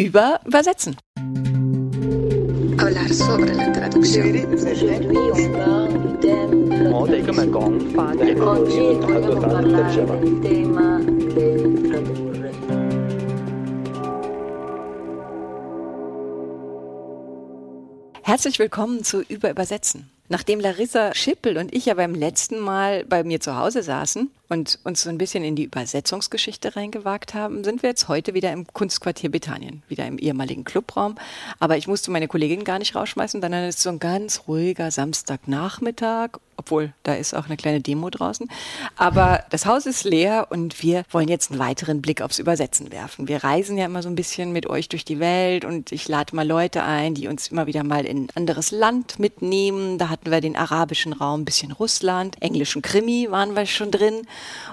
über Übersetzen. Herzlich willkommen zu Über Übersetzen. Nachdem Larissa Schippel und ich ja beim letzten Mal bei mir zu Hause saßen und uns so ein bisschen in die Übersetzungsgeschichte reingewagt haben, sind wir jetzt heute wieder im Kunstquartier Bethanien, wieder im ehemaligen Clubraum. Aber ich musste meine Kollegin gar nicht rausschmeißen, es ist so ein ganz ruhiger Samstagnachmittag obwohl da ist auch eine kleine Demo draußen. Aber das Haus ist leer und wir wollen jetzt einen weiteren Blick aufs Übersetzen werfen. Wir reisen ja immer so ein bisschen mit euch durch die Welt und ich lade mal Leute ein, die uns immer wieder mal in ein anderes Land mitnehmen. Da hatten wir den arabischen Raum, ein bisschen Russland, englischen Krimi waren wir schon drin.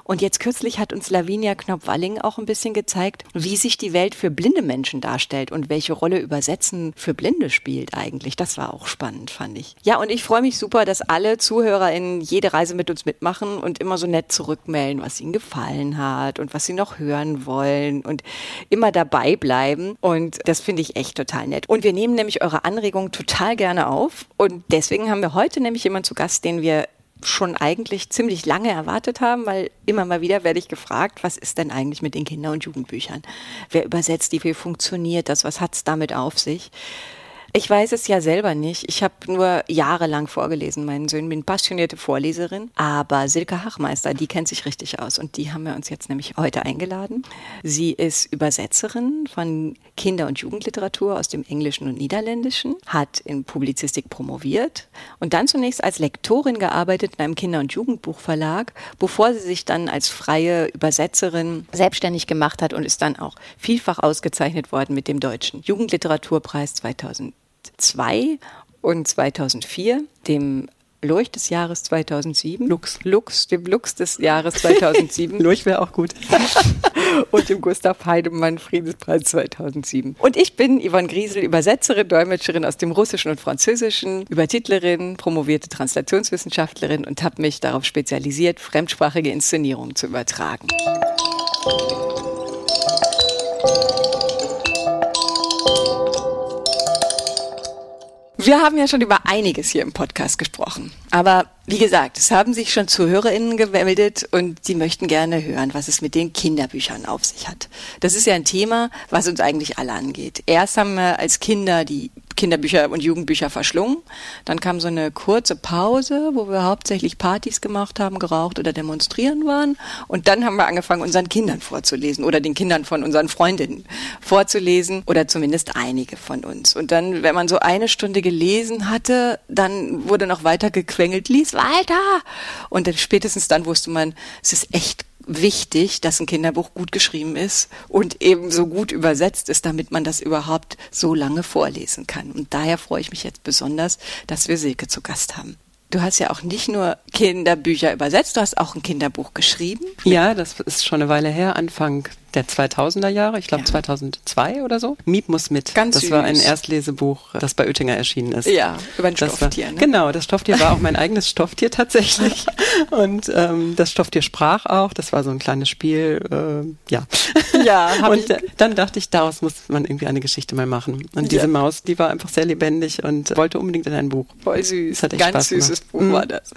Und jetzt kürzlich hat uns Lavinia Knopf-Walling auch ein bisschen gezeigt, wie sich die Welt für blinde Menschen darstellt und welche Rolle Übersetzen für Blinde spielt eigentlich. Das war auch spannend, fand ich. Ja, und ich freue mich super, dass alle Zuhörer ZuhörerInnen jede Reise mit uns mitmachen und immer so nett zurückmelden, was ihnen gefallen hat und was sie noch hören wollen und immer dabei bleiben. Und das finde ich echt total nett. Und wir nehmen nämlich eure Anregungen total gerne auf. Und deswegen haben wir heute nämlich jemanden zu Gast, den wir schon eigentlich ziemlich lange erwartet haben, weil immer mal wieder werde ich gefragt, was ist denn eigentlich mit den Kinder- und Jugendbüchern? Wer übersetzt die? Wie funktioniert das? Was hat es damit auf sich? Ich weiß es ja selber nicht. Ich habe nur jahrelang vorgelesen, meinen Söhnen, bin passionierte Vorleserin. Aber Silke Hachmeister, die kennt sich richtig aus und die haben wir uns jetzt nämlich heute eingeladen. Sie ist Übersetzerin von Kinder- und Jugendliteratur aus dem Englischen und Niederländischen, hat in Publizistik promoviert und dann zunächst als Lektorin gearbeitet in einem Kinder- und Jugendbuchverlag, bevor sie sich dann als freie Übersetzerin selbstständig gemacht hat und ist dann auch vielfach ausgezeichnet worden mit dem Deutschen Jugendliteraturpreis 2000. 2002 und 2004, dem Lurch des Jahres 2007. Lux. Lux, dem Lux des Jahres 2007. Lurch wäre auch gut. und dem Gustav Heidemann Friedenspreis 2007. Und ich bin Yvonne Griesel, Übersetzerin, Dolmetscherin aus dem Russischen und Französischen, Übertitlerin, promovierte Translationswissenschaftlerin und habe mich darauf spezialisiert, fremdsprachige Inszenierungen zu übertragen. Wir haben ja schon über einiges hier im Podcast gesprochen. Aber wie gesagt, es haben sich schon ZuhörerInnen gemeldet und sie möchten gerne hören, was es mit den Kinderbüchern auf sich hat. Das ist ja ein Thema, was uns eigentlich alle angeht. Erst haben wir als Kinder die Kinderbücher und Jugendbücher verschlungen. Dann kam so eine kurze Pause, wo wir hauptsächlich Partys gemacht haben, geraucht oder demonstrieren waren. Und dann haben wir angefangen, unseren Kindern vorzulesen oder den Kindern von unseren Freundinnen vorzulesen oder zumindest einige von uns. Und dann, wenn man so eine Stunde gelesen hatte, dann wurde noch weiter gequengelt, lies weiter. Und dann spätestens dann wusste man, es ist echt wichtig, dass ein Kinderbuch gut geschrieben ist und eben so gut übersetzt ist, damit man das überhaupt so lange vorlesen kann. Und daher freue ich mich jetzt besonders, dass wir Silke zu Gast haben. Du hast ja auch nicht nur Kinderbücher übersetzt, du hast auch ein Kinderbuch geschrieben. Ja, das ist schon eine Weile her, Anfang der 2000er Jahre, ich glaube ja. 2002 oder so. Miep muss mit. Ganz das süß. war ein Erstlesebuch, das bei Oettinger erschienen ist. Ja, über ein das Stofftier. War, ne? Genau, das Stofftier war auch mein eigenes Stofftier tatsächlich. Und ähm, das Stofftier sprach auch. Das war so ein kleines Spiel. Äh, ja. Ja. und äh, dann dachte ich, daraus muss man irgendwie eine Geschichte mal machen. Und diese ja. Maus, die war einfach sehr lebendig und wollte unbedingt in ein Buch. Voll süß. Das hat echt Ganz Spaß süßes gemacht. Buch mhm. war das.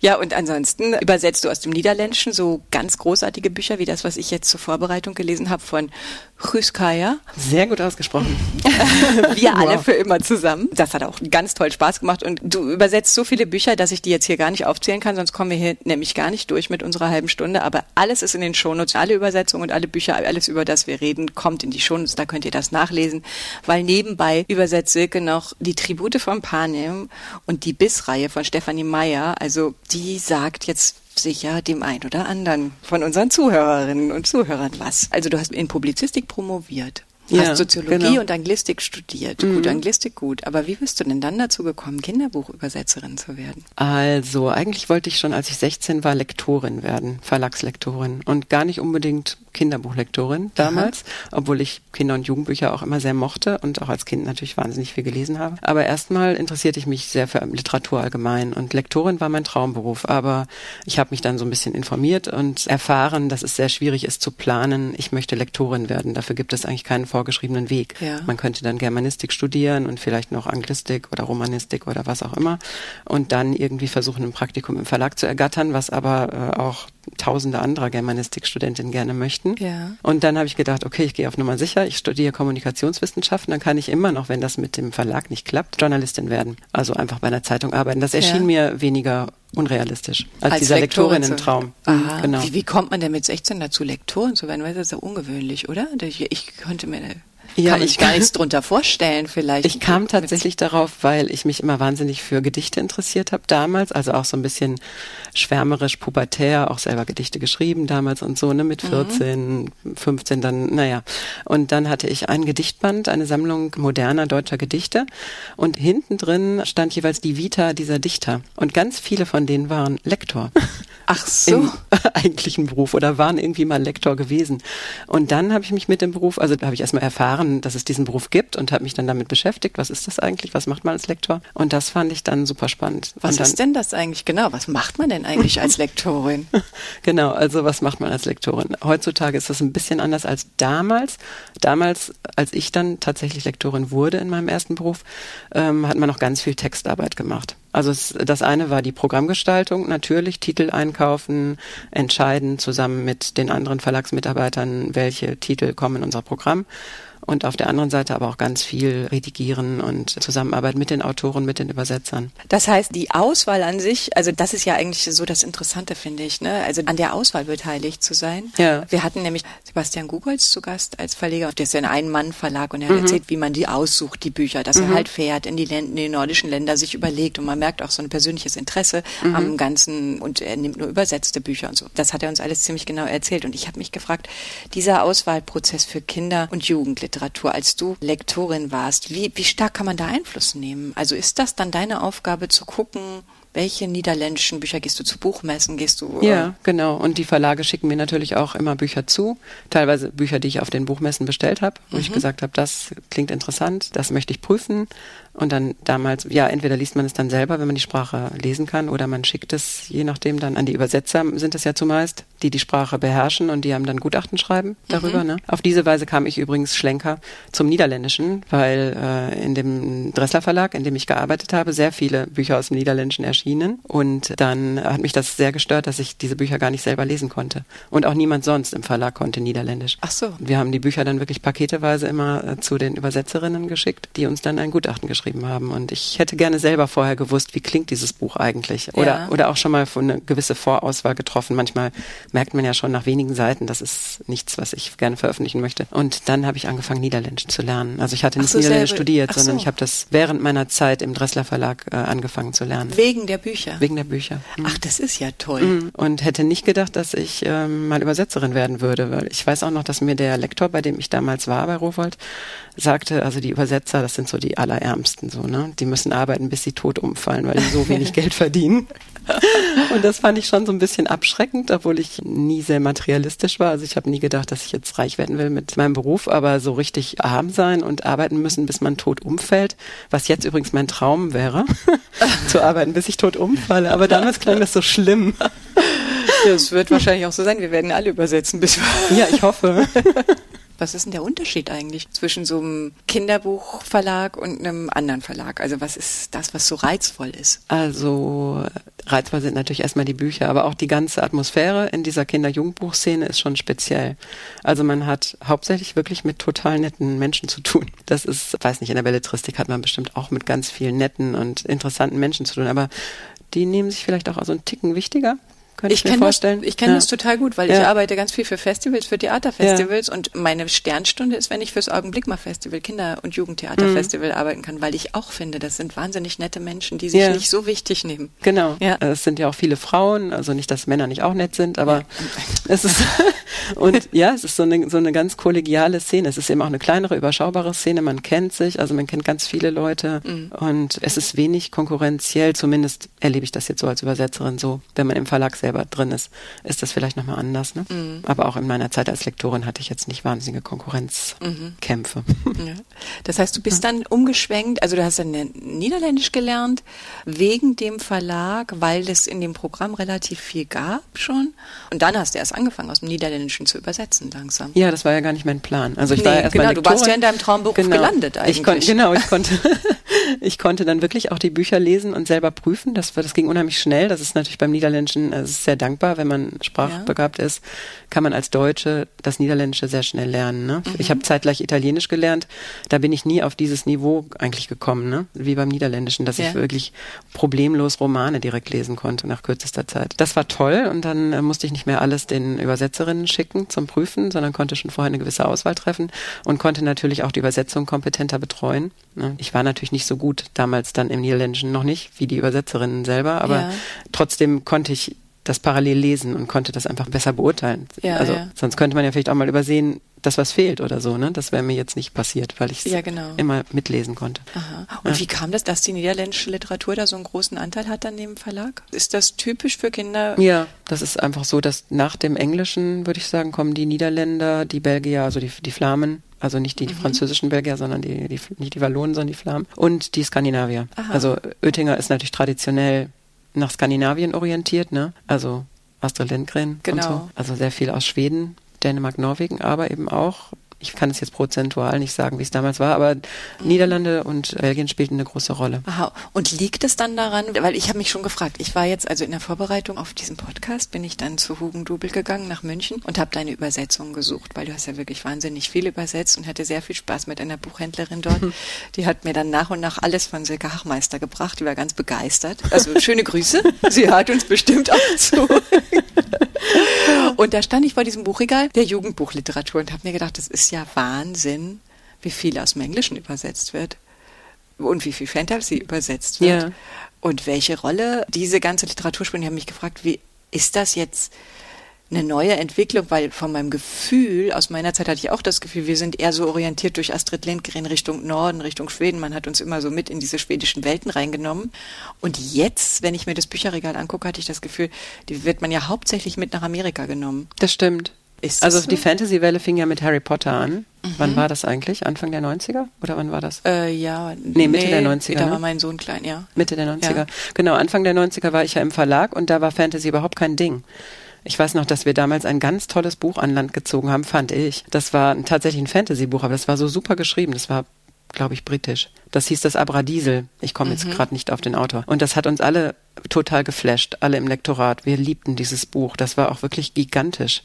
Ja, und ansonsten übersetzt du aus dem Niederländischen so ganz großartige Bücher wie das, was ich jetzt zur Vorbereitung gelesen habe von Chryskaya. Sehr gut ausgesprochen. Wir alle wow. für immer zusammen. Das hat auch ganz toll Spaß gemacht. Und du übersetzt so viele Bücher, dass ich die jetzt hier gar nicht aufzählen kann, sonst kommen wir hier nämlich gar nicht durch mit unserer halben Stunde. Aber alles ist in den Shownotes. Alle Übersetzungen und alle Bücher, alles über das wir reden, kommt in die Shownotes. Da könnt ihr das nachlesen. Weil nebenbei übersetzt Silke noch die Tribute von Panem und die Bissreihe von Stefanie Meyer. Also die sagt jetzt sicher dem einen oder anderen von unseren Zuhörerinnen und Zuhörern was. Also du hast in Publizistik promoviert. Ja, hast Soziologie genau. und Anglistik studiert. Mhm. Gut, Anglistik gut. Aber wie bist du denn dann dazu gekommen, Kinderbuchübersetzerin zu werden? Also, eigentlich wollte ich schon, als ich 16 war, Lektorin werden, Verlagslektorin. Und gar nicht unbedingt Kinderbuchlektorin damals, Aha. obwohl ich Kinder- und Jugendbücher auch immer sehr mochte und auch als Kind natürlich wahnsinnig viel gelesen habe. Aber erstmal interessierte ich mich sehr für Literatur allgemein und Lektorin war mein Traumberuf. Aber ich habe mich dann so ein bisschen informiert und erfahren, dass es sehr schwierig ist zu planen, ich möchte Lektorin werden. Dafür gibt es eigentlich keinen vorgeschriebenen Weg. Ja. Man könnte dann Germanistik studieren und vielleicht noch Anglistik oder Romanistik oder was auch immer und dann irgendwie versuchen, ein Praktikum im Verlag zu ergattern, was aber äh, auch tausende anderer Germanistikstudentinnen gerne möchten. Ja. Und dann habe ich gedacht, okay, ich gehe auf Nummer sicher, ich studiere Kommunikationswissenschaften, dann kann ich immer noch, wenn das mit dem Verlag nicht klappt, Journalistin werden. Also einfach bei einer Zeitung arbeiten. Das erschien Ja. mir weniger unrealistisch als, Als dieser Lektorinnen-Traum. Aha. Genau. Wie, wie kommt man denn mit 16 dazu, Lektorin zu werden? Weil das ist ja ungewöhnlich, oder? Ich, ich könnte mir Ja, kann ich gar nichts drunter vorstellen, vielleicht. Ich kam tatsächlich darauf, weil ich mich immer wahnsinnig für Gedichte interessiert habe damals, also auch so ein bisschen schwärmerisch, pubertär, auch selber Gedichte geschrieben damals und so, ne, mit 14, 15 dann, naja. Und dann hatte ich ein Gedichtband, eine Sammlung moderner deutscher Gedichte und hinten drin stand jeweils die Vita dieser Dichter und ganz viele von denen waren Lektor. Ach so. im eigentlichen Beruf oder waren irgendwie mal Lektor gewesen. Und dann habe ich mich mit dem Beruf, also da habe ich erstmal erfahren, dass es diesen Beruf gibt und habe mich dann damit beschäftigt, was ist das eigentlich, was macht man als Lektor? Und das fand ich dann super spannend. Was ist denn das eigentlich genau? Was macht man denn eigentlich als Lektorin? Genau, also was macht man als Lektorin? Heutzutage ist das ein bisschen anders als damals. Damals, als ich dann tatsächlich Lektorin wurde in meinem ersten Beruf, ähm, hat man noch ganz viel Textarbeit gemacht. Also es, das eine war die Programmgestaltung, natürlich Titel einkaufen, entscheiden zusammen mit den anderen Verlagsmitarbeitern, welche Titel kommen in unser Programm. Und auf der anderen Seite aber auch ganz viel redigieren und Zusammenarbeit mit den Autoren, mit den Übersetzern. Das heißt, die Auswahl an sich, also das ist ja eigentlich so das Interessante, finde ich, ne? Also an der Auswahl beteiligt zu sein. Ja. Wir hatten nämlich Sebastian Gugolz zu Gast als Verleger. Der ist ja ein Ein-Mann-Verlag und er Mhm. hat erzählt, wie man die aussucht, die Bücher, dass er halt fährt in die, Länder, in die nordischen Länder, sich überlegt und man merkt auch so ein persönliches Interesse Mhm. am Ganzen und er nimmt nur übersetzte Bücher und so. Das hat er uns alles ziemlich genau erzählt und ich habe mich gefragt, dieser Auswahlprozess für Kinder- und Jugendliteratur, als du Lektorin warst, wie, wie stark kann man da Einfluss nehmen? Also ist das dann deine Aufgabe zu gucken, welche niederländischen Bücher gehst du zu Buchmessen, gehst du? äh, Ja, genau. Und die Verlage schicken mir natürlich auch immer Bücher zu. Teilweise Bücher, die ich auf den Buchmessen bestellt habe, wo ich gesagt habe, das klingt interessant, das möchte ich prüfen. Und dann damals, ja, entweder liest man es dann selber, wenn man die Sprache lesen kann, oder man schickt es, je nachdem, dann an die Übersetzer, sind es ja zumeist, die die Sprache beherrschen und die haben dann Gutachten schreiben darüber. Ne? Auf diese Weise kam ich übrigens Schlenker zum Niederländischen, weil äh, in dem Dressler Verlag, in dem ich gearbeitet habe, sehr viele Bücher aus dem Niederländischen erschienen. Und dann hat mich das sehr gestört, dass ich diese Bücher gar nicht selber lesen konnte. Und auch niemand sonst im Verlag konnte Niederländisch. Ach so. Wir haben die Bücher dann wirklich paketeweise immer äh, zu den Übersetzerinnen geschickt, die uns dann ein Gutachten geschrieben haben. Und ich hätte gerne selber vorher gewusst, wie klingt dieses Buch eigentlich? Oder, Ja. oder auch schon mal eine gewisse Vorauswahl getroffen. Manchmal merkt man ja schon nach wenigen Seiten, das ist nichts, was ich gerne veröffentlichen möchte. Und dann habe ich angefangen, Niederländisch zu lernen. Also ich hatte nicht so, Niederländisch selber- studiert, ach sondern so. ich habe das während meiner Zeit im Dressler Verlag äh, angefangen zu lernen. Wegen der Bücher. Wegen der Bücher. Mhm. Ach, das ist ja toll. Mhm. Und hätte nicht gedacht, dass ich ähm, mal Übersetzerin werden würde, weil ich weiß auch noch, dass mir der Lektor, bei dem ich damals war bei Rowold, sagte, also die Übersetzer, das sind so die Allerärmsten, so, ne? Die müssen arbeiten, bis sie tot umfallen, weil die so wenig Geld verdienen. Und das fand ich schon so ein bisschen abschreckend, obwohl ich nie sehr materialistisch war. Also ich habe nie gedacht, dass ich jetzt reich werden will mit meinem Beruf, aber so richtig arm sein und arbeiten müssen, bis man tot umfällt, was jetzt übrigens mein Traum wäre, zu arbeiten, bis ich tot umfalle. Aber damals klang das so schlimm. Das wird wahrscheinlich auch so sein. Wir werden alle übersetzen, bis wir Ja, ich hoffe. Was ist denn der Unterschied eigentlich zwischen so einem Kinderbuchverlag und einem anderen Verlag? Also was ist das, was so reizvoll ist? Also reizvoll sind natürlich erstmal die Bücher, aber auch die ganze Atmosphäre in dieser Kinder-Jugendbuchszene ist schon speziell. Also man hat hauptsächlich wirklich mit total netten Menschen zu tun. Das ist, weiß nicht, in der Belletristik hat man bestimmt auch mit ganz vielen netten und interessanten Menschen zu tun, aber die nehmen sich vielleicht auch so einen Ticken wichtiger. Könnte ich, Ich mir kenne das, vorstellen. ich kenn Ja. das total gut, weil ich Ja. arbeite ganz viel für Festivals, für Theaterfestivals und meine Sternstunde ist, wenn ich fürs Augenblick mal Festival, Kinder- und Jugendtheaterfestival arbeiten kann, weil ich auch finde, das sind wahnsinnig nette Menschen, die sich Ja. nicht so wichtig nehmen. Genau. Ja. Es sind ja auch viele Frauen, also nicht, dass Männer nicht auch nett sind, aber es ist und ja, es ist so eine so eine ganz kollegiale Szene. Es ist eben auch eine kleinere, überschaubare Szene. Man kennt sich, also man kennt ganz viele Leute und es ist wenig konkurrenziell. Zumindest erlebe ich das jetzt so als Übersetzerin so, wenn man im Verlag selber drin ist, ist das vielleicht nochmal anders. Ne? Mhm. Aber auch in meiner Zeit als Lektorin hatte ich jetzt nicht wahnsinnige Konkurrenzkämpfe. Mhm. Ja. Das heißt, du bist dann umgeschwenkt, also du hast dann Niederländisch gelernt, wegen dem Verlag, weil es in dem Programm relativ viel gab schon. Und dann hast du erst angefangen, aus dem Niederländischen zu übersetzen langsam. Ja, das war ja gar nicht mein Plan. Also ich nee, war erst genau, mal du warst ja in deinem Traumberuf genau. gelandet eigentlich. Ich kon, genau, ich konnte, ich konnte dann wirklich auch die Bücher lesen und selber prüfen. Das, das ging unheimlich schnell. Das ist natürlich beim Niederländischen das ist sehr dankbar, wenn man sprachbegabt ja. ist, kann man als Deutsche das Niederländische sehr schnell lernen. Ne? Mhm. Ich habe zeitgleich Italienisch gelernt. Da bin ich nie auf dieses Niveau eigentlich gekommen, ne? wie beim Niederländischen, dass ja. ich wirklich problemlos Romane direkt lesen konnte nach kürzester Zeit. Das war toll und dann äh, musste ich nicht mehr alles den Übersetzerinnen schicken zum Prüfen, sondern konnte schon vorher eine gewisse Auswahl treffen und konnte natürlich auch die Übersetzung kompetenter betreuen. Ne? Ich war natürlich nicht so gut damals dann im Niederländischen noch nicht, wie die Übersetzerinnen selber, aber ja. trotzdem konnte ich das parallel lesen und konnte das einfach besser beurteilen. Ja, also ja. sonst könnte man ja vielleicht auch mal übersehen, dass was fehlt oder so. Ne? Das wäre mir jetzt nicht passiert, weil ich es ja, genau. immer mitlesen konnte. Aha. Und wie kam das, dass die niederländische Literatur da so einen großen Anteil hat an dem Verlag? Ist das typisch für Kinder? Ja, das ist einfach so, dass nach dem Englischen, würde ich sagen, kommen die Niederländer, die Belgier, also die, die Flamen also nicht die, die mhm. französischen Belgier, sondern die, die, nicht die Wallonen, sondern die Flamen und die Skandinavier. Aha. Also Oettinger ist natürlich traditionell nach Skandinavien orientiert, ne? Also Astrid Lindgren genau. und so. Also sehr viel aus Schweden, Dänemark, Norwegen, aber eben auch ich kann es jetzt prozentual nicht sagen, wie es damals war, aber. Niederlande und Belgien spielten eine große Rolle. Aha. Und liegt es dann daran, weil ich habe mich schon gefragt, ich war jetzt also in der Vorbereitung auf diesen Podcast, bin ich dann zu Hugendubel gegangen nach München und habe deine Übersetzung gesucht, weil du hast ja wirklich wahnsinnig viel übersetzt und hatte sehr viel Spaß mit einer Buchhändlerin dort. Die hat mir dann nach und nach alles von Silke Hachmeister gebracht, die war ganz begeistert. Also schöne Grüße, sie hört uns bestimmt auch zu. Und da stand ich vor diesem Buchregal der Jugendbuchliteratur und habe mir gedacht, das ist ja Wahnsinn, wie viel aus dem Englischen übersetzt wird und wie viel Fantasy übersetzt wird ja. und welche Rolle diese ganze Literatur spielt. Ich habe mich gefragt, wie ist das jetzt eine neue Entwicklung, weil von meinem Gefühl, aus meiner Zeit hatte ich auch das Gefühl, wir sind eher so orientiert durch Astrid Lindgren Richtung Norden, Richtung Schweden. Man hat uns immer so mit in diese schwedischen Welten reingenommen. Und jetzt, wenn ich mir das Bücherregal angucke, hatte ich das Gefühl, die wird man ja hauptsächlich mit nach Amerika genommen. Das stimmt. Also so? die Fantasy-Welle fing ja mit Harry Potter an. Mhm. Wann war das eigentlich? Anfang der 90er? Oder wann war das? Äh, ja. Nee, Mitte nee, der 90er. Da ne? war mein Sohn klein, ja. Mitte der 90er. Ja. Genau, Anfang der 90er war ich ja im Verlag und da war Fantasy überhaupt kein Ding. Ich weiß noch, dass wir damals ein ganz tolles Buch an Land gezogen haben, fand ich. Das war tatsächlich ein Fantasy-Buch, aber das war so super geschrieben. Das war, glaube ich, britisch. Das hieß das Abradiesel. Ich komme jetzt mhm. gerade nicht auf den Autor. Und das hat uns alle total geflasht, alle im Lektorat. Wir liebten dieses Buch. Das war auch wirklich gigantisch.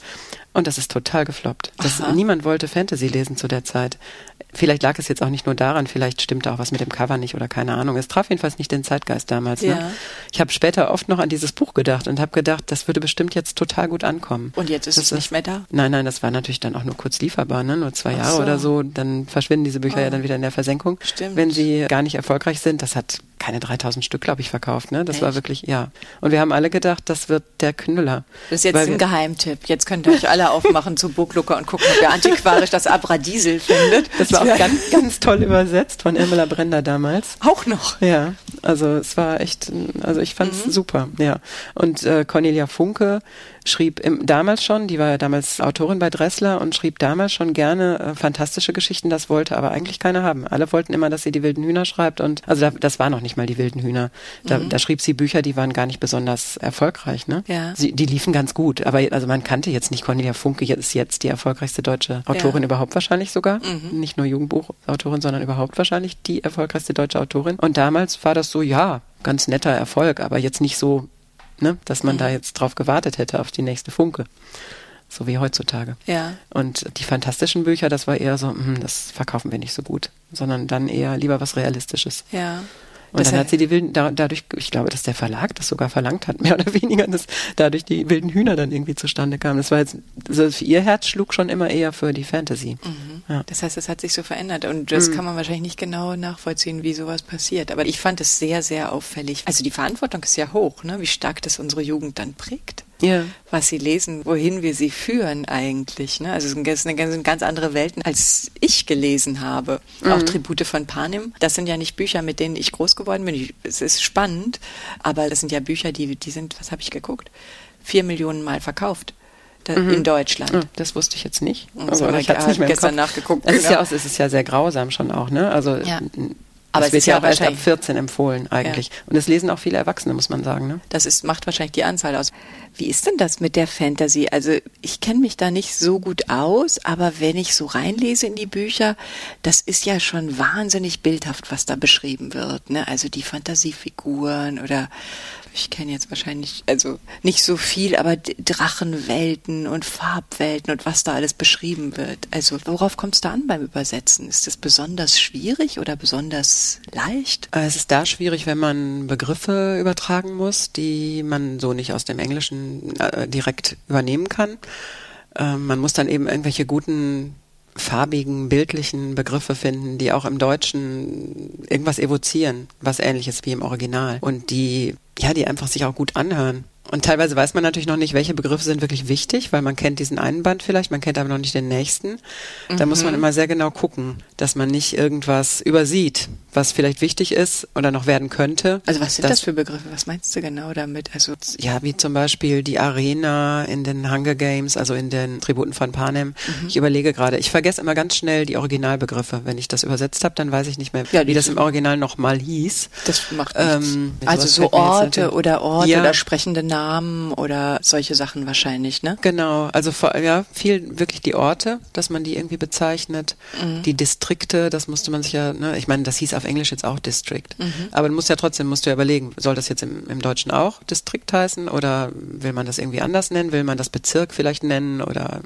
Und das ist total gefloppt. Das, niemand wollte Fantasy lesen zu der Zeit. Vielleicht lag es jetzt auch nicht nur daran, vielleicht stimmte auch was mit dem Cover nicht oder keine Ahnung. Es traf jedenfalls nicht den Zeitgeist damals. Ne? Ja. Ne? Ich habe später oft noch an dieses Buch gedacht und habe gedacht, das würde bestimmt jetzt total gut ankommen. Und jetzt ist das es nicht mehr da? Nein, nein, das war natürlich dann auch nur kurz lieferbar, ne? nur zwei Jahre so. oder so. Dann verschwinden diese Bücher oh. ja dann wieder in der Versenkung. Stimmt. Wenn sie gar nicht erfolgreich sind. Das hat keine 3000 Stück, glaube ich, verkauft. Ne? Das Echt? war wirklich, ja. Und wir haben alle gedacht, das wird der Knüller. Das ist jetzt ein Geheimtipp. Jetzt könnt ihr euch alle aufmachen zu Booklooker und gucken, ob ihr antiquarisch das Abradiesel findet. Das war auch ganz, ganz toll übersetzt von Irmela Brender damals. Auch noch? Ja, also es war echt, also ich fand es mhm. super, ja. Und äh, Cornelia Funke schrieb im, damals schon, die war ja damals Autorin bei Dressler und schrieb damals schon gerne äh, fantastische Geschichten, das wollte aber eigentlich keiner haben. Alle wollten immer, dass sie die wilden Hühner schreibt und also da, das war noch nicht mal die wilden Hühner. Da, mhm. da schrieb sie Bücher, die waren gar nicht besonders erfolgreich, ne? Ja. Sie, die liefen ganz gut, aber also man kannte jetzt nicht Cornelia Funke, jetzt ist jetzt die erfolgreichste deutsche Autorin ja. überhaupt wahrscheinlich sogar. Mhm. Nicht nur Jugendbuchautorin, sondern überhaupt wahrscheinlich die erfolgreichste deutsche Autorin. Und damals war das so, ja, ganz netter Erfolg, aber jetzt nicht so ne? dass man mhm. da jetzt drauf gewartet hätte auf die nächste Funke. So wie heutzutage. Ja. Und die fantastischen Bücher, das war eher so, mh, das verkaufen wir nicht so gut, sondern dann eher lieber was Realistisches. Ja. Und das dann hat sie die wilden, da, dadurch, ich glaube, dass der Verlag das sogar verlangt hat, mehr oder weniger, dass dadurch die wilden Hühner dann irgendwie zustande kamen. Das war jetzt, also ihr Herz schlug schon immer eher für die Fantasy. Mhm. Ja. Das heißt, es hat sich so verändert und das mhm. kann man wahrscheinlich nicht genau nachvollziehen, wie sowas passiert. Aber ich fand es sehr, sehr auffällig. Also die Verantwortung ist ja hoch, ne? wie stark das unsere Jugend dann prägt ja. was sie lesen, wohin wir sie führen eigentlich. Ne? Also es sind ganz, ganz andere Welten, als ich gelesen habe. Mhm. Auch Tribute von Panem. Das sind ja nicht Bücher, mit denen ich groß geworden bin. es ist spannend, aber das sind ja Bücher, die, die sind, was habe ich geguckt? vier Millionen Mal verkauft mhm. in Deutschland. Ja, das wusste ich jetzt nicht. Aber ich habe gestern nachgeguckt. Es, genau. ist ja, es ist ja sehr grausam schon auch, ne? Also ja. Aber es wird ja auch erst ab 14 empfohlen eigentlich. Ja. Und es lesen auch viele Erwachsene, muss man sagen. Ne? Das ist, macht wahrscheinlich die Anzahl aus. Wie ist denn das mit der Fantasy? Also ich kenne mich da nicht so gut aus, aber wenn ich so reinlese in die Bücher, das ist ja schon wahnsinnig bildhaft, was da beschrieben wird. Ne? Also die Fantasiefiguren oder ich kenne jetzt wahrscheinlich, also nicht so viel, aber Drachenwelten und Farbwelten und was da alles beschrieben wird. Also worauf kommt es da an beim Übersetzen? Ist das besonders schwierig oder besonders leicht? Äh, es ist da schwierig, wenn man Begriffe übertragen muss, die man so nicht aus dem Englischen äh, direkt übernehmen kann. Äh, man muss dann eben irgendwelche guten farbigen, bildlichen Begriffe finden, die auch im Deutschen irgendwas evozieren, was ähnliches wie im Original und die ja, die einfach sich auch gut anhören. Und teilweise weiß man natürlich noch nicht, welche Begriffe sind wirklich wichtig, weil man kennt diesen einen Band vielleicht, man kennt aber noch nicht den nächsten. Da mhm. muss man mhm. immer sehr genau gucken, dass man nicht irgendwas übersieht, was vielleicht wichtig ist oder noch werden könnte. Also was sind das, das für Begriffe? Was meinst du genau damit? Also ja, wie zum Beispiel die Arena in den Hunger Games, also in den Tributen von Panem. Mhm. Ich überlege gerade, ich vergesse immer ganz schnell die Originalbegriffe. Wenn ich das übersetzt habe, dann weiß ich nicht mehr, ja, wie das im Original nochmal hieß. Das macht ähm, Also so Orte oder Orte ja. oder sprechende Namen. Oder solche Sachen wahrscheinlich, ne? Genau, also ja, viel wirklich die Orte, dass man die irgendwie bezeichnet, mhm. die Distrikte, das musste man sich ja, ne, ich meine, das hieß auf Englisch jetzt auch District, mhm. aber du musst ja trotzdem, musst du ja überlegen, soll das jetzt im, im Deutschen auch Distrikt heißen oder will man das irgendwie anders nennen, will man das Bezirk vielleicht nennen oder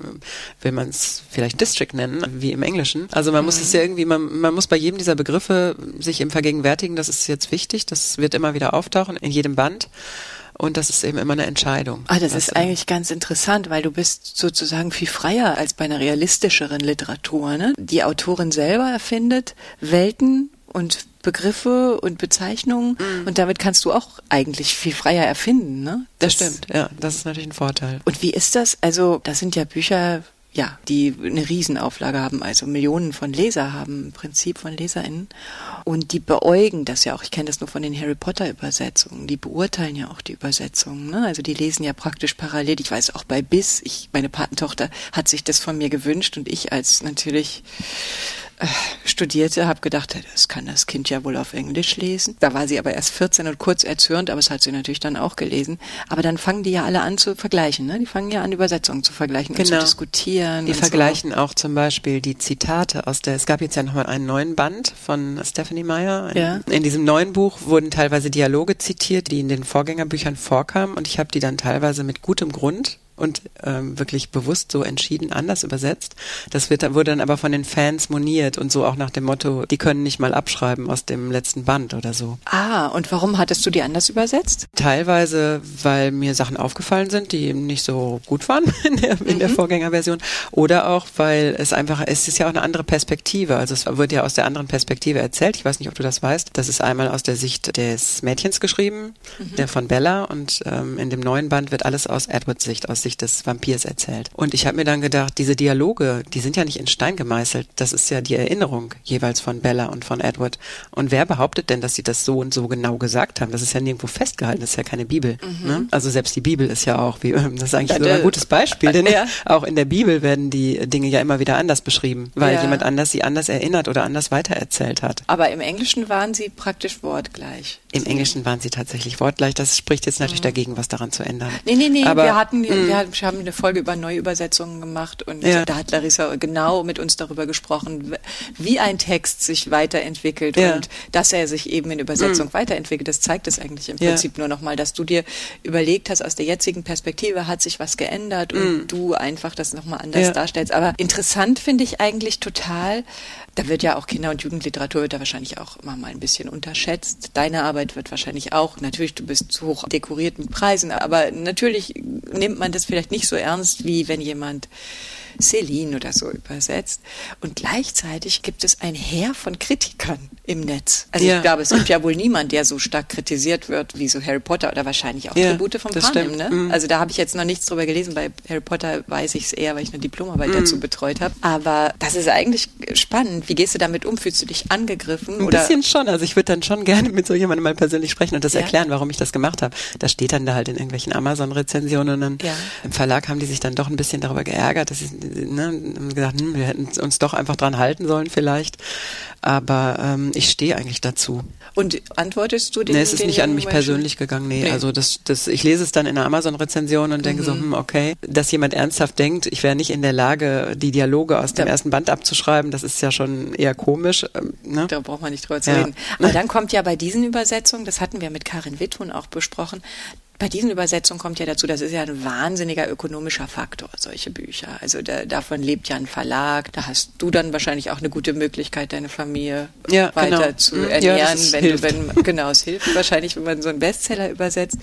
will man es vielleicht District nennen, wie im Englischen? Also man mhm. muss es ja irgendwie, man, man muss bei jedem dieser Begriffe sich eben vergegenwärtigen, das ist jetzt wichtig, das wird immer wieder auftauchen in jedem Band. Und das ist eben immer eine Entscheidung. Ah, das ist eigentlich ganz interessant, weil du bist sozusagen viel freier als bei einer realistischeren Literatur. Ne? Die Autorin selber erfindet Welten und Begriffe und Bezeichnungen mm. und damit kannst du auch eigentlich viel freier erfinden, ne? Das, das stimmt, ja, das ist natürlich ein Vorteil. Und wie ist das? Also, das sind ja Bücher, ja, die eine Riesenauflage haben, also Millionen von Leser haben, im Prinzip von LeserInnen. Und die beäugen das ja auch. Ich kenne das nur von den Harry Potter Übersetzungen. Die beurteilen ja auch die Übersetzungen. Ne? Also die lesen ja praktisch parallel. Ich weiß auch bei Biss, ich, meine Patentochter hat sich das von mir gewünscht und ich als natürlich studierte, habe gedacht, das kann das Kind ja wohl auf Englisch lesen. Da war sie aber erst 14 und kurz erzürnt, aber es hat sie natürlich dann auch gelesen. Aber dann fangen die ja alle an zu vergleichen. Ne? Die fangen ja an, Übersetzungen zu vergleichen genau. und zu genau. diskutieren. Die vergleichen so. auch zum Beispiel die Zitate aus der, es gab jetzt ja nochmal einen neuen Band von Stephanie Meyer. Ja. In diesem neuen Buch wurden teilweise Dialoge zitiert, die in den Vorgängerbüchern vorkamen und ich habe die dann teilweise mit gutem Grund und ähm, wirklich bewusst so entschieden anders übersetzt. Das wird, wurde dann aber von den Fans moniert und so auch nach dem Motto, die können nicht mal abschreiben aus dem letzten Band oder so. Ah, und warum hattest du die anders übersetzt? Teilweise, weil mir Sachen aufgefallen sind, die eben nicht so gut waren in der, in mhm. der Vorgängerversion oder auch, weil es einfach, es ist ja auch eine andere Perspektive. Also es wird ja aus der anderen Perspektive erzählt. Ich weiß nicht, ob du das weißt. Das ist einmal aus der Sicht des Mädchens geschrieben, mhm. der von Bella und ähm, in dem neuen Band wird alles aus Edwards Sicht, aus Sicht des Vampirs erzählt. Und ich habe mir dann gedacht, diese Dialoge, die sind ja nicht in Stein gemeißelt. Das ist ja die Erinnerung jeweils von Bella und von Edward. Und wer behauptet denn, dass sie das so und so genau gesagt haben? Das ist ja nirgendwo festgehalten, das ist ja keine Bibel. Mhm. Ne? Also selbst die Bibel ist ja auch, wie, das ist eigentlich so ein gutes Beispiel, denn ja. auch in der Bibel werden die Dinge ja immer wieder anders beschrieben, weil ja. jemand anders sie anders erinnert oder anders weitererzählt hat. Aber im Englischen waren sie praktisch wortgleich. Im Englischen waren sie tatsächlich wortgleich. Das spricht jetzt natürlich mhm. dagegen, was daran zu ändern. Nee, nee, nee, Aber, wir hatten, mh. Wir haben eine Folge über Neuübersetzungen gemacht und ja. da hat Larissa genau mit uns darüber gesprochen, wie ein Text sich weiterentwickelt ja. und dass er sich eben in Übersetzung mhm. weiterentwickelt. Das zeigt es eigentlich im Prinzip nur nochmal, dass du dir überlegt hast, aus der jetzigen Perspektive hat sich was geändert und mhm. du einfach das nochmal anders darstellst. Aber interessant finde ich eigentlich total, da wird ja auch Kinder- und Jugendliteratur wird da wahrscheinlich auch immer mal ein bisschen unterschätzt. Deine Arbeit wird wahrscheinlich auch, natürlich, du bist hoch dekoriert mit Preisen, aber natürlich nimmt man das vielleicht nicht so ernst, wie wenn jemand Celine oder so übersetzt. Und gleichzeitig gibt es ein Heer von Kritikern im Netz. Also ja. ich glaube, es gibt ja wohl niemand, der so stark kritisiert wird wie so Harry Potter oder wahrscheinlich auch ja, Tribute von Panem. Ne? Mhm. Also da habe ich jetzt noch nichts drüber gelesen. Bei Harry Potter weiß ich es eher, weil ich eine Diplomarbeit mhm. dazu betreut habe. Aber das ist eigentlich spannend. Wie gehst du damit um? Fühlst du dich angegriffen? Ein oder? bisschen schon. Also ich würde dann schon gerne mit so jemandem mal persönlich sprechen und das ja. erklären, warum ich das gemacht habe. Das steht dann da halt in irgendwelchen Amazon-Rezensionen und dann im Verlag haben die sich dann doch ein bisschen darüber geärgert, dass sie ne, haben gesagt, hm, wir hätten uns doch einfach dran halten sollen vielleicht. Aber ähm, ich stehe eigentlich dazu. Und antwortest du den? Nee, es ist nicht an mich Menschen? persönlich gegangen. Nee, nee, also das, das, ich lese es dann in einer Amazon-Rezension und denke mhm. so, hm, okay, dass jemand ernsthaft denkt, ich wäre nicht in der Lage, die Dialoge aus dem ersten Band abzuschreiben, das ist ja schon eher komisch. Ähm, ne? Da braucht man nicht drüber zu ja. reden. Aber dann kommt ja bei diesen Übersetzungen, das hatten wir mit Karin Wittun auch besprochen, bei diesen Übersetzungen kommt ja dazu, das ist ja ein wahnsinniger ökonomischer Faktor, solche Bücher. Also da, davon lebt ja ein Verlag. Da hast du dann wahrscheinlich auch eine gute Möglichkeit, deine Familie ja, weiter genau. zu ernähren, ja, wenn hilft. wenn, genau, es hilft wahrscheinlich, wenn man so einen Bestseller übersetzt.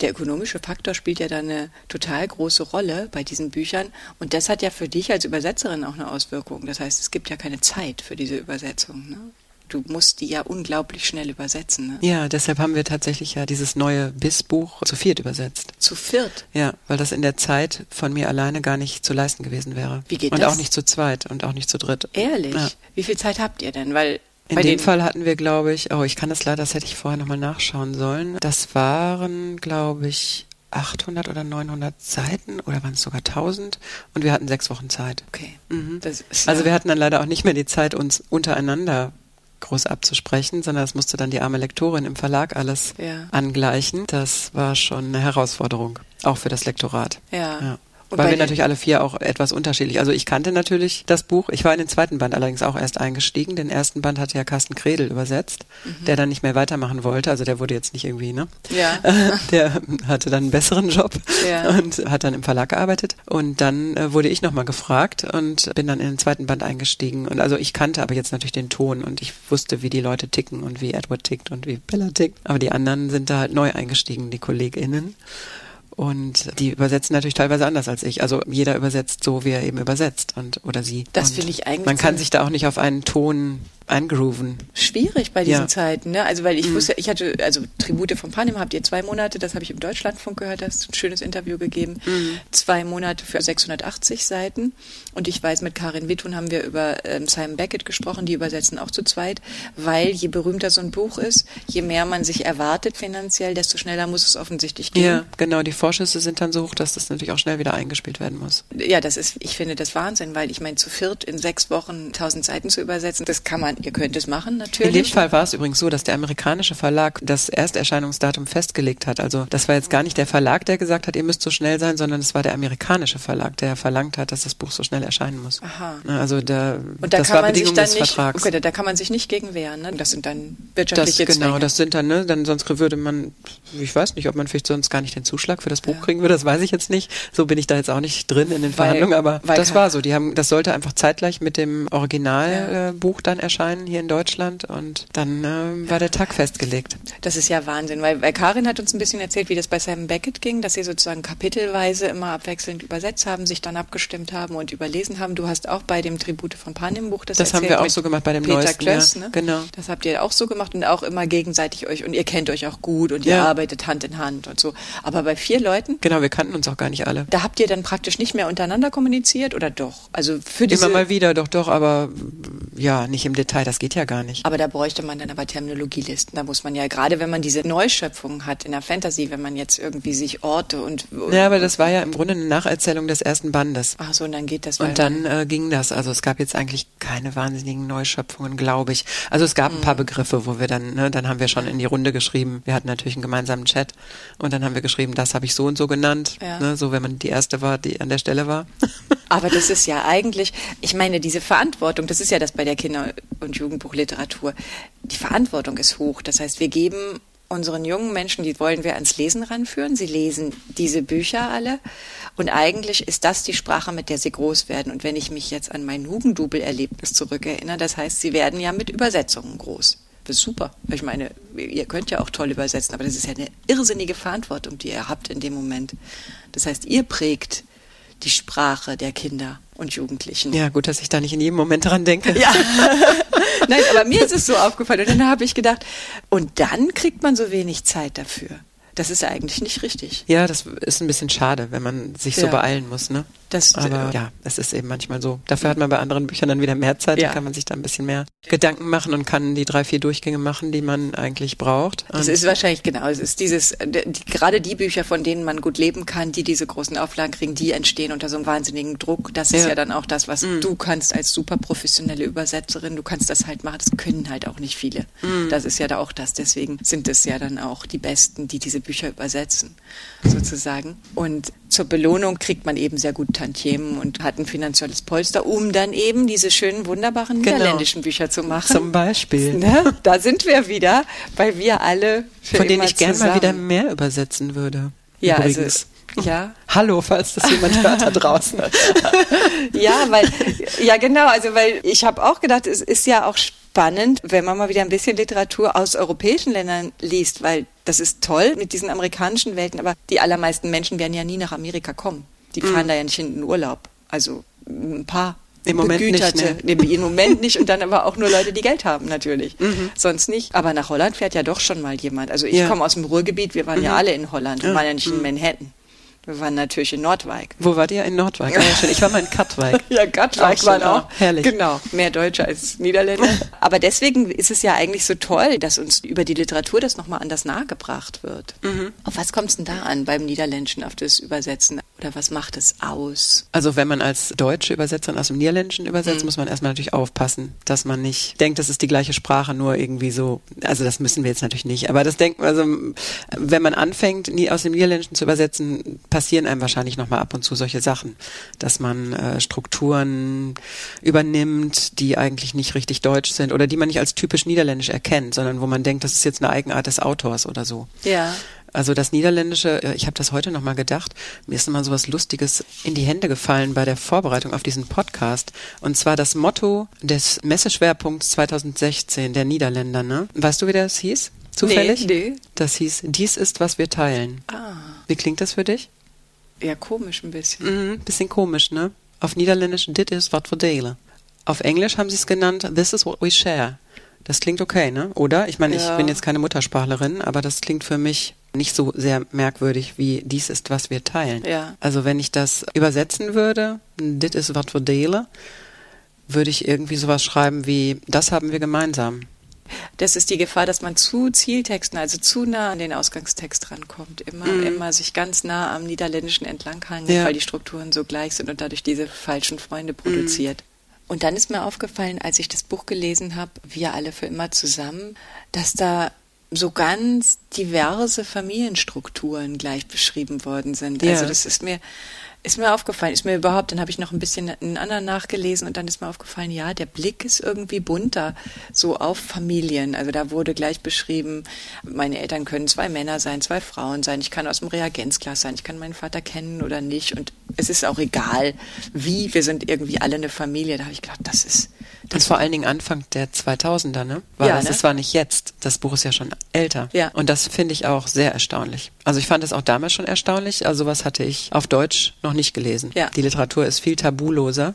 Der ökonomische Faktor spielt ja dann eine total große Rolle bei diesen Büchern. Und das hat ja für dich als Übersetzerin auch eine Auswirkung. Das heißt, es gibt ja keine Zeit für diese Übersetzung. Ne? Du musst die ja unglaublich schnell übersetzen. Ne? Ja, deshalb haben wir tatsächlich ja dieses neue BIS-Buch zu viert übersetzt. Zu viert? Ja, weil das in der Zeit von mir alleine gar nicht zu leisten gewesen wäre. Wie geht und das? Und auch nicht zu zweit und auch nicht zu dritt. Ehrlich? Ja. Wie viel Zeit habt ihr denn? Weil in dem Fall hatten wir, glaube ich, oh, ich kann das leider, das hätte ich vorher nochmal nachschauen sollen. Das waren, glaube ich, 800 oder 900 Seiten oder waren es sogar 1000 und wir hatten sechs Wochen Zeit. Okay. Mhm. also wir hatten dann leider auch nicht mehr die Zeit, uns untereinander groß abzusprechen, sondern das musste dann die arme Lektorin im Verlag alles ja. angleichen. Das war schon eine Herausforderung, auch für das Lektorat. ja. ja. Und Weil wir natürlich alle vier auch etwas unterschiedlich. Also ich kannte natürlich das Buch. Ich war in den zweiten Band allerdings auch erst eingestiegen. Den ersten Band hatte ja Carsten Kredel übersetzt, mhm. der dann nicht mehr weitermachen wollte. Also der wurde jetzt nicht irgendwie, ne? Ja. Der hatte dann einen besseren Job ja. und hat dann im Verlag gearbeitet. Und dann äh, wurde ich nochmal gefragt und bin dann in den zweiten Band eingestiegen. Und also ich kannte aber jetzt natürlich den Ton und ich wusste, wie die Leute ticken und wie Edward tickt und wie Bella tickt. Aber die anderen sind da halt neu eingestiegen, die KollegInnen. Und die übersetzen natürlich teilweise anders als ich. Also jeder übersetzt so, wie er eben übersetzt und oder sie. Das finde ich eigentlich. Man kann sich da auch nicht auf einen Ton eingrooven. Schwierig bei diesen ja. Zeiten, ne? Also weil ich mhm. wusste, ich hatte, also Tribute von Panem habt ihr zwei Monate, das habe ich im Deutschlandfunk gehört, hast ein schönes Interview gegeben. Mhm. Zwei Monate für 680 Seiten. Und ich weiß, mit Karin Wittun haben wir über ähm, Simon Beckett gesprochen, die übersetzen auch zu zweit, weil je berühmter so ein Buch ist, je mehr man sich erwartet finanziell, desto schneller muss es offensichtlich gehen. Ja, genau, die Vorschüsse sind dann so hoch, dass das natürlich auch schnell wieder eingespielt werden muss. Ja, das ist, ich finde das Wahnsinn, weil ich meine, zu viert in sechs Wochen tausend Seiten zu übersetzen, das kann man ihr könnt es machen, natürlich. In dem Fall war es übrigens so, dass der amerikanische Verlag das Ersterscheinungsdatum festgelegt hat. Also das war jetzt gar nicht der Verlag, der gesagt hat, ihr müsst so schnell sein, sondern es war der amerikanische Verlag, der verlangt hat, dass das Buch so schnell erscheinen muss. Aha. Also da, Und da das war Bedingung des nicht, Vertrags. Okay, da kann man sich nicht gegen wehren. Ne? Das sind dann wirtschaftliche das, Genau, das sind dann, ne, dann sonst würde man, ich weiß nicht, ob man vielleicht sonst gar nicht den Zuschlag für das Buch ja. kriegen würde, das weiß ich jetzt nicht. So bin ich da jetzt auch nicht drin in den weil, Verhandlungen, aber das war so. Die haben, das sollte einfach zeitgleich mit dem Originalbuch ja. äh, dann erscheinen hier in Deutschland und dann äh, war der Tag festgelegt. Das ist ja Wahnsinn, weil, weil Karin hat uns ein bisschen erzählt, wie das bei Simon Beckett ging, dass sie sozusagen kapitelweise immer abwechselnd übersetzt haben, sich dann abgestimmt haben und überlesen haben. Du hast auch bei dem Tribute von Panem Buch das Das haben wir auch so gemacht bei dem Peter neuesten. Klöss, ja. ne? Genau. Das habt ihr auch so gemacht und auch immer gegenseitig euch und ihr kennt euch auch gut und ihr ja. arbeitet Hand in Hand und so. Aber bei vier Leuten? Genau, wir kannten uns auch gar nicht alle. Da habt ihr dann praktisch nicht mehr untereinander kommuniziert oder doch? Also für diese Immer mal wieder, doch, doch, aber ja, nicht im Detail, das geht ja gar nicht. Aber da bräuchte man dann aber Terminologielisten. Da muss man ja, gerade wenn man diese Neuschöpfung hat in der Fantasy, wenn man jetzt irgendwie sich Orte und. Ja, aber das war ja im Grunde eine Nacherzählung des ersten Bandes. Ach so, und dann geht das. Und dann äh, ging das. Also es gab jetzt eigentlich keine wahnsinnigen Neuschöpfungen, glaube ich. Also es gab ein paar mhm. Begriffe, wo wir dann, ne, dann haben wir schon in die Runde geschrieben. Wir hatten natürlich einen gemeinsamen Chat und dann haben wir geschrieben, das habe ich so und so genannt. Ja. Ne, so, wenn man die erste war, die an der Stelle war. Aber das ist ja eigentlich, ich meine, diese Verantwortung, das ist ja das bei der Kinder- und Jugendbuchliteratur. Die Verantwortung ist hoch. Das heißt, wir geben unseren jungen Menschen, die wollen wir ans Lesen ranführen. Sie lesen diese Bücher alle. Und eigentlich ist das die Sprache, mit der sie groß werden. Und wenn ich mich jetzt an mein Hugendubel-Erlebnis zurückerinnere, das heißt, sie werden ja mit Übersetzungen groß. Das ist super. Ich meine, ihr könnt ja auch toll übersetzen, aber das ist ja eine irrsinnige Verantwortung, die ihr habt in dem Moment. Das heißt, ihr prägt die Sprache der Kinder und Jugendlichen. Ja, gut, dass ich da nicht in jedem Moment dran denke. Ja. Nein, aber mir ist es so aufgefallen. Und dann habe ich gedacht, und dann kriegt man so wenig Zeit dafür. Das ist eigentlich nicht richtig. Ja, das ist ein bisschen schade, wenn man sich so Ja. beeilen muss, ne? Das, Aber äh, ja, es ist eben manchmal so. Dafür hat man bei anderen Büchern dann wieder mehr Zeit, Ja. da kann man sich da ein bisschen mehr Gedanken machen und kann die drei, vier Durchgänge machen, die man eigentlich braucht. Das Und- ist wahrscheinlich genau. Es ist dieses, die, gerade die Bücher, von denen man gut leben kann, die diese großen Auflagen kriegen, die entstehen unter so einem wahnsinnigen Druck. Das ist Ja. ja dann auch das, was du kannst als super professionelle Übersetzerin. Du kannst das halt machen. Das können halt auch nicht viele. Das ist ja da auch das. Deswegen sind es ja dann auch die Besten, die diese Bücher übersetzen, sozusagen. Und zur Belohnung kriegt man eben sehr gut Tantiemen und hat ein finanzielles Polster, um dann eben diese schönen, wunderbaren Genau. niederländischen Bücher zu machen. Zum Beispiel. Ne? Da sind wir wieder, weil wir alle für Von denen ich gerne mal wieder mehr übersetzen würde. Ja, Übrigens. also ja, Hallo, falls das jemand hört da draußen. ja, weil ja genau, also weil ich habe auch gedacht, es ist ja auch spannend, wenn man mal wieder ein bisschen Literatur aus europäischen Ländern liest, weil das ist toll mit diesen amerikanischen Welten, aber die allermeisten Menschen werden ja nie nach Amerika kommen. Die fahren da ja nicht hin in den Urlaub. Also ein paar Im Moment nicht, Begüterte. Nee, Im Moment nicht und dann aber auch nur Leute, die Geld haben natürlich. Sonst nicht. Aber nach Holland fährt ja doch schon mal jemand. Also ich Ja. komme aus dem Ruhrgebiet, wir waren ja alle in Holland, wir waren ja nicht in Manhattan. Wir waren natürlich in Nordwijk. Wo wart ihr? In Nordwijk? Ah, ja, schön. Ich war mal in Katwijk. Ja, waren schön, auch. auch. Herrlich. Genau, mehr Deutsche als Niederländer. Aber deswegen ist es ja eigentlich so toll, dass uns über die Literatur das nochmal anders nahegebracht wird. Mhm. Auf was kommt es denn da an beim Niederländischen, auf das Übersetzen? Oder was macht es aus? Also wenn man als deutsche Übersetzerin aus dem Niederländischen übersetzt, muss man erstmal natürlich aufpassen, dass man nicht denkt, das ist die gleiche Sprache, nur irgendwie so, also das müssen wir jetzt natürlich nicht, aber das denken, also wenn man anfängt, nie aus dem Niederländischen zu übersetzen, passieren einem wahrscheinlich nochmal ab und zu solche Sachen, dass man äh, Strukturen übernimmt, die eigentlich nicht richtig deutsch sind oder die man nicht als typisch niederländisch erkennt, sondern wo man denkt, das ist jetzt eine Eigenart des Autors oder so. Ja. Also das Niederländische, äh, ich habe das heute nochmal gedacht, mir ist immer so was Lustiges in die Hände gefallen bei der Vorbereitung auf diesen Podcast. Und zwar das Motto des Messeschwerpunkts 2016 der Niederländer, ne? Weißt du, wie das hieß? Zufällig? Nee, nee. Das hieß, dies ist, was wir teilen. Ah, Wie klingt das für dich? Ja, komisch ein bisschen. Mhm, bisschen komisch, ne? Auf Niederländisch, dit is wat we delen. Auf Englisch haben sie es genannt, this is what we share. Das klingt okay, ne? Oder? Ich meine, ich Ja. bin jetzt keine Muttersprachlerin, aber das klingt für mich nicht so sehr merkwürdig wie dies ist, was wir teilen. Ja. Also wenn ich das übersetzen würde, dit is wat we delen, würde ich irgendwie sowas schreiben wie, das haben wir gemeinsam. Das ist die Gefahr, dass man zu Zieltexten, also zu nah an den Ausgangstext rankommt. Immer, immer sich ganz nah am Niederländischen entlanghangen, Ja. weil die Strukturen so gleich sind und dadurch diese falschen Freunde produziert. Und dann ist mir aufgefallen, als ich das Buch gelesen habe, Wir alle für immer zusammen, dass da so ganz diverse Familienstrukturen gleich beschrieben worden sind. Ja. Also das ist mir ist mir aufgefallen, ist mir überhaupt, dann habe ich noch ein bisschen einen anderen nachgelesen und dann ist mir aufgefallen, ja, der Blick ist irgendwie bunter, so auf Familien. Also da wurde gleich beschrieben, meine Eltern können zwei Männer sein, zwei Frauen sein, ich kann aus dem Reagenzglas sein, ich kann meinen Vater kennen oder nicht und es ist auch egal, wie, wir sind irgendwie alle eine Familie. Da habe ich gedacht, das ist, Das vor allen Dingen Anfang der 2000er, ne? War Ja, das, ne? das war nicht jetzt. Das Buch ist ja schon älter. Ja. Und das finde ich auch sehr erstaunlich. Also ich fand es auch damals schon erstaunlich. Also sowas hatte ich auf Deutsch noch nicht gelesen. Ja. Die Literatur ist viel tabuloser.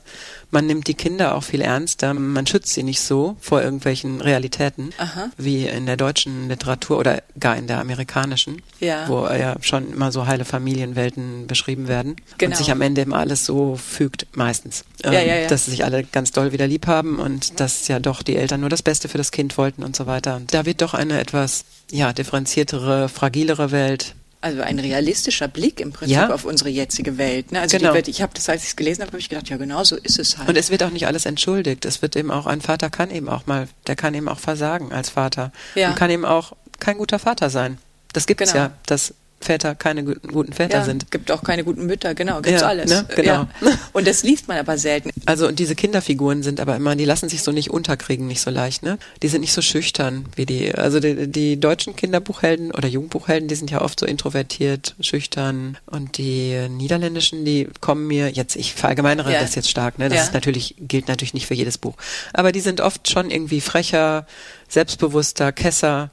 Man nimmt die Kinder auch viel ernster. Man schützt sie nicht so vor irgendwelchen Realitäten Aha. wie in der deutschen Literatur oder gar in der amerikanischen, Ja. wo ja schon immer so heile Familienwelten beschrieben werden Genau. und sich am Ende immer alles so fügt, meistens. Ja, ja, ja. Dass sich alle ganz doll wieder lieb haben und dass ja doch die Eltern nur das Beste für das Kind wollten und so weiter. Und da wird doch eine etwas ja differenziertere, fragilere Welt. Also ein realistischer Blick im Prinzip Ja. auf unsere jetzige Welt. Ne? Also Genau. die wird, ich habe das, als ich es gelesen habe, habe ich gedacht, ja genau so ist es halt. Und es wird auch nicht alles entschuldigt. Es wird eben auch, ein Vater kann eben auch mal, der kann eben auch versagen als Vater. Ja. Und kann eben auch kein guter Vater sein. Das gibt es Genau. ja, dass Väter keine gu- guten Väter ja, sind. gibt auch keine guten Mütter, genau, gibt's Ja, alles. ne? Genau. Ja. Und das liest man aber selten. Also und diese Kinderfiguren sind aber immer, die lassen sich so nicht unterkriegen, nicht so leicht, ne? Die sind nicht so schüchtern wie die, also die, die deutschen Kinderbuchhelden oder Jugendbuchhelden, die sind ja oft so introvertiert, schüchtern und die niederländischen, die kommen mir jetzt, ich verallgemeinere Ja. das jetzt stark, ne? Das ist natürlich gilt natürlich nicht für jedes Buch, aber die sind oft schon irgendwie frecher, selbstbewusster, Kesser,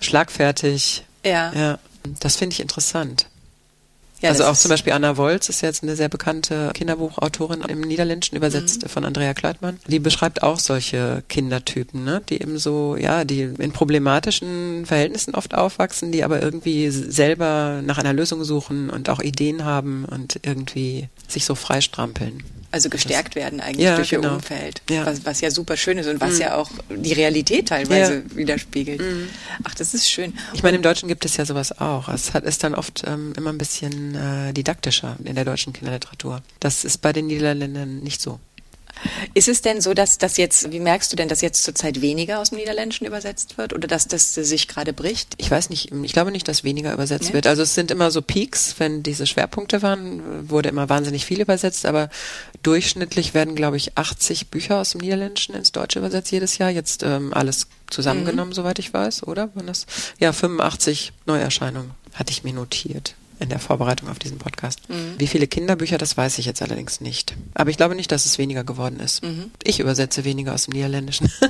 schlagfertig. Ja. Ja, das finde ich interessant. Ja, also auch zum Beispiel Anna Wolz ist jetzt eine sehr bekannte Kinderbuchautorin im Niederländischen, übersetzt mhm. von Andrea Kleitmann. Die beschreibt auch solche Kindertypen, ne? die eben so, ja, die in problematischen Verhältnissen oft aufwachsen, die aber irgendwie selber nach einer Lösung suchen und auch Ideen haben und irgendwie sich so freistrampeln. Also gestärkt werden eigentlich ja, durch genau. ihr Umfeld, ja. Was, was, ja super schön ist und was mhm. ja auch die Realität teilweise ja. widerspiegelt. Mhm. Ach, das ist schön. Ich meine, im Deutschen gibt es ja sowas auch. Es hat, ist dann oft ähm, immer ein bisschen äh, didaktischer in der deutschen Kinderliteratur. Das ist bei den Niederländern nicht so. Ist es denn so, dass das jetzt, wie merkst du denn, dass jetzt zurzeit weniger aus dem Niederländischen übersetzt wird oder dass das sich gerade bricht? Ich weiß nicht, ich glaube nicht, dass weniger übersetzt ja. wird. Also es sind immer so Peaks, wenn diese Schwerpunkte waren, wurde immer wahnsinnig viel übersetzt, aber durchschnittlich werden, glaube ich, 80 Bücher aus dem Niederländischen ins Deutsche übersetzt jedes Jahr. Jetzt ähm, alles zusammengenommen, mhm. soweit ich weiß, oder? Waren das? Ja, 85 Neuerscheinungen hatte ich mir notiert in der Vorbereitung auf diesen Podcast. Mhm. Wie viele Kinderbücher, das weiß ich jetzt allerdings nicht. Aber ich glaube nicht, dass es weniger geworden ist. Mhm. Ich übersetze weniger aus dem Niederländischen.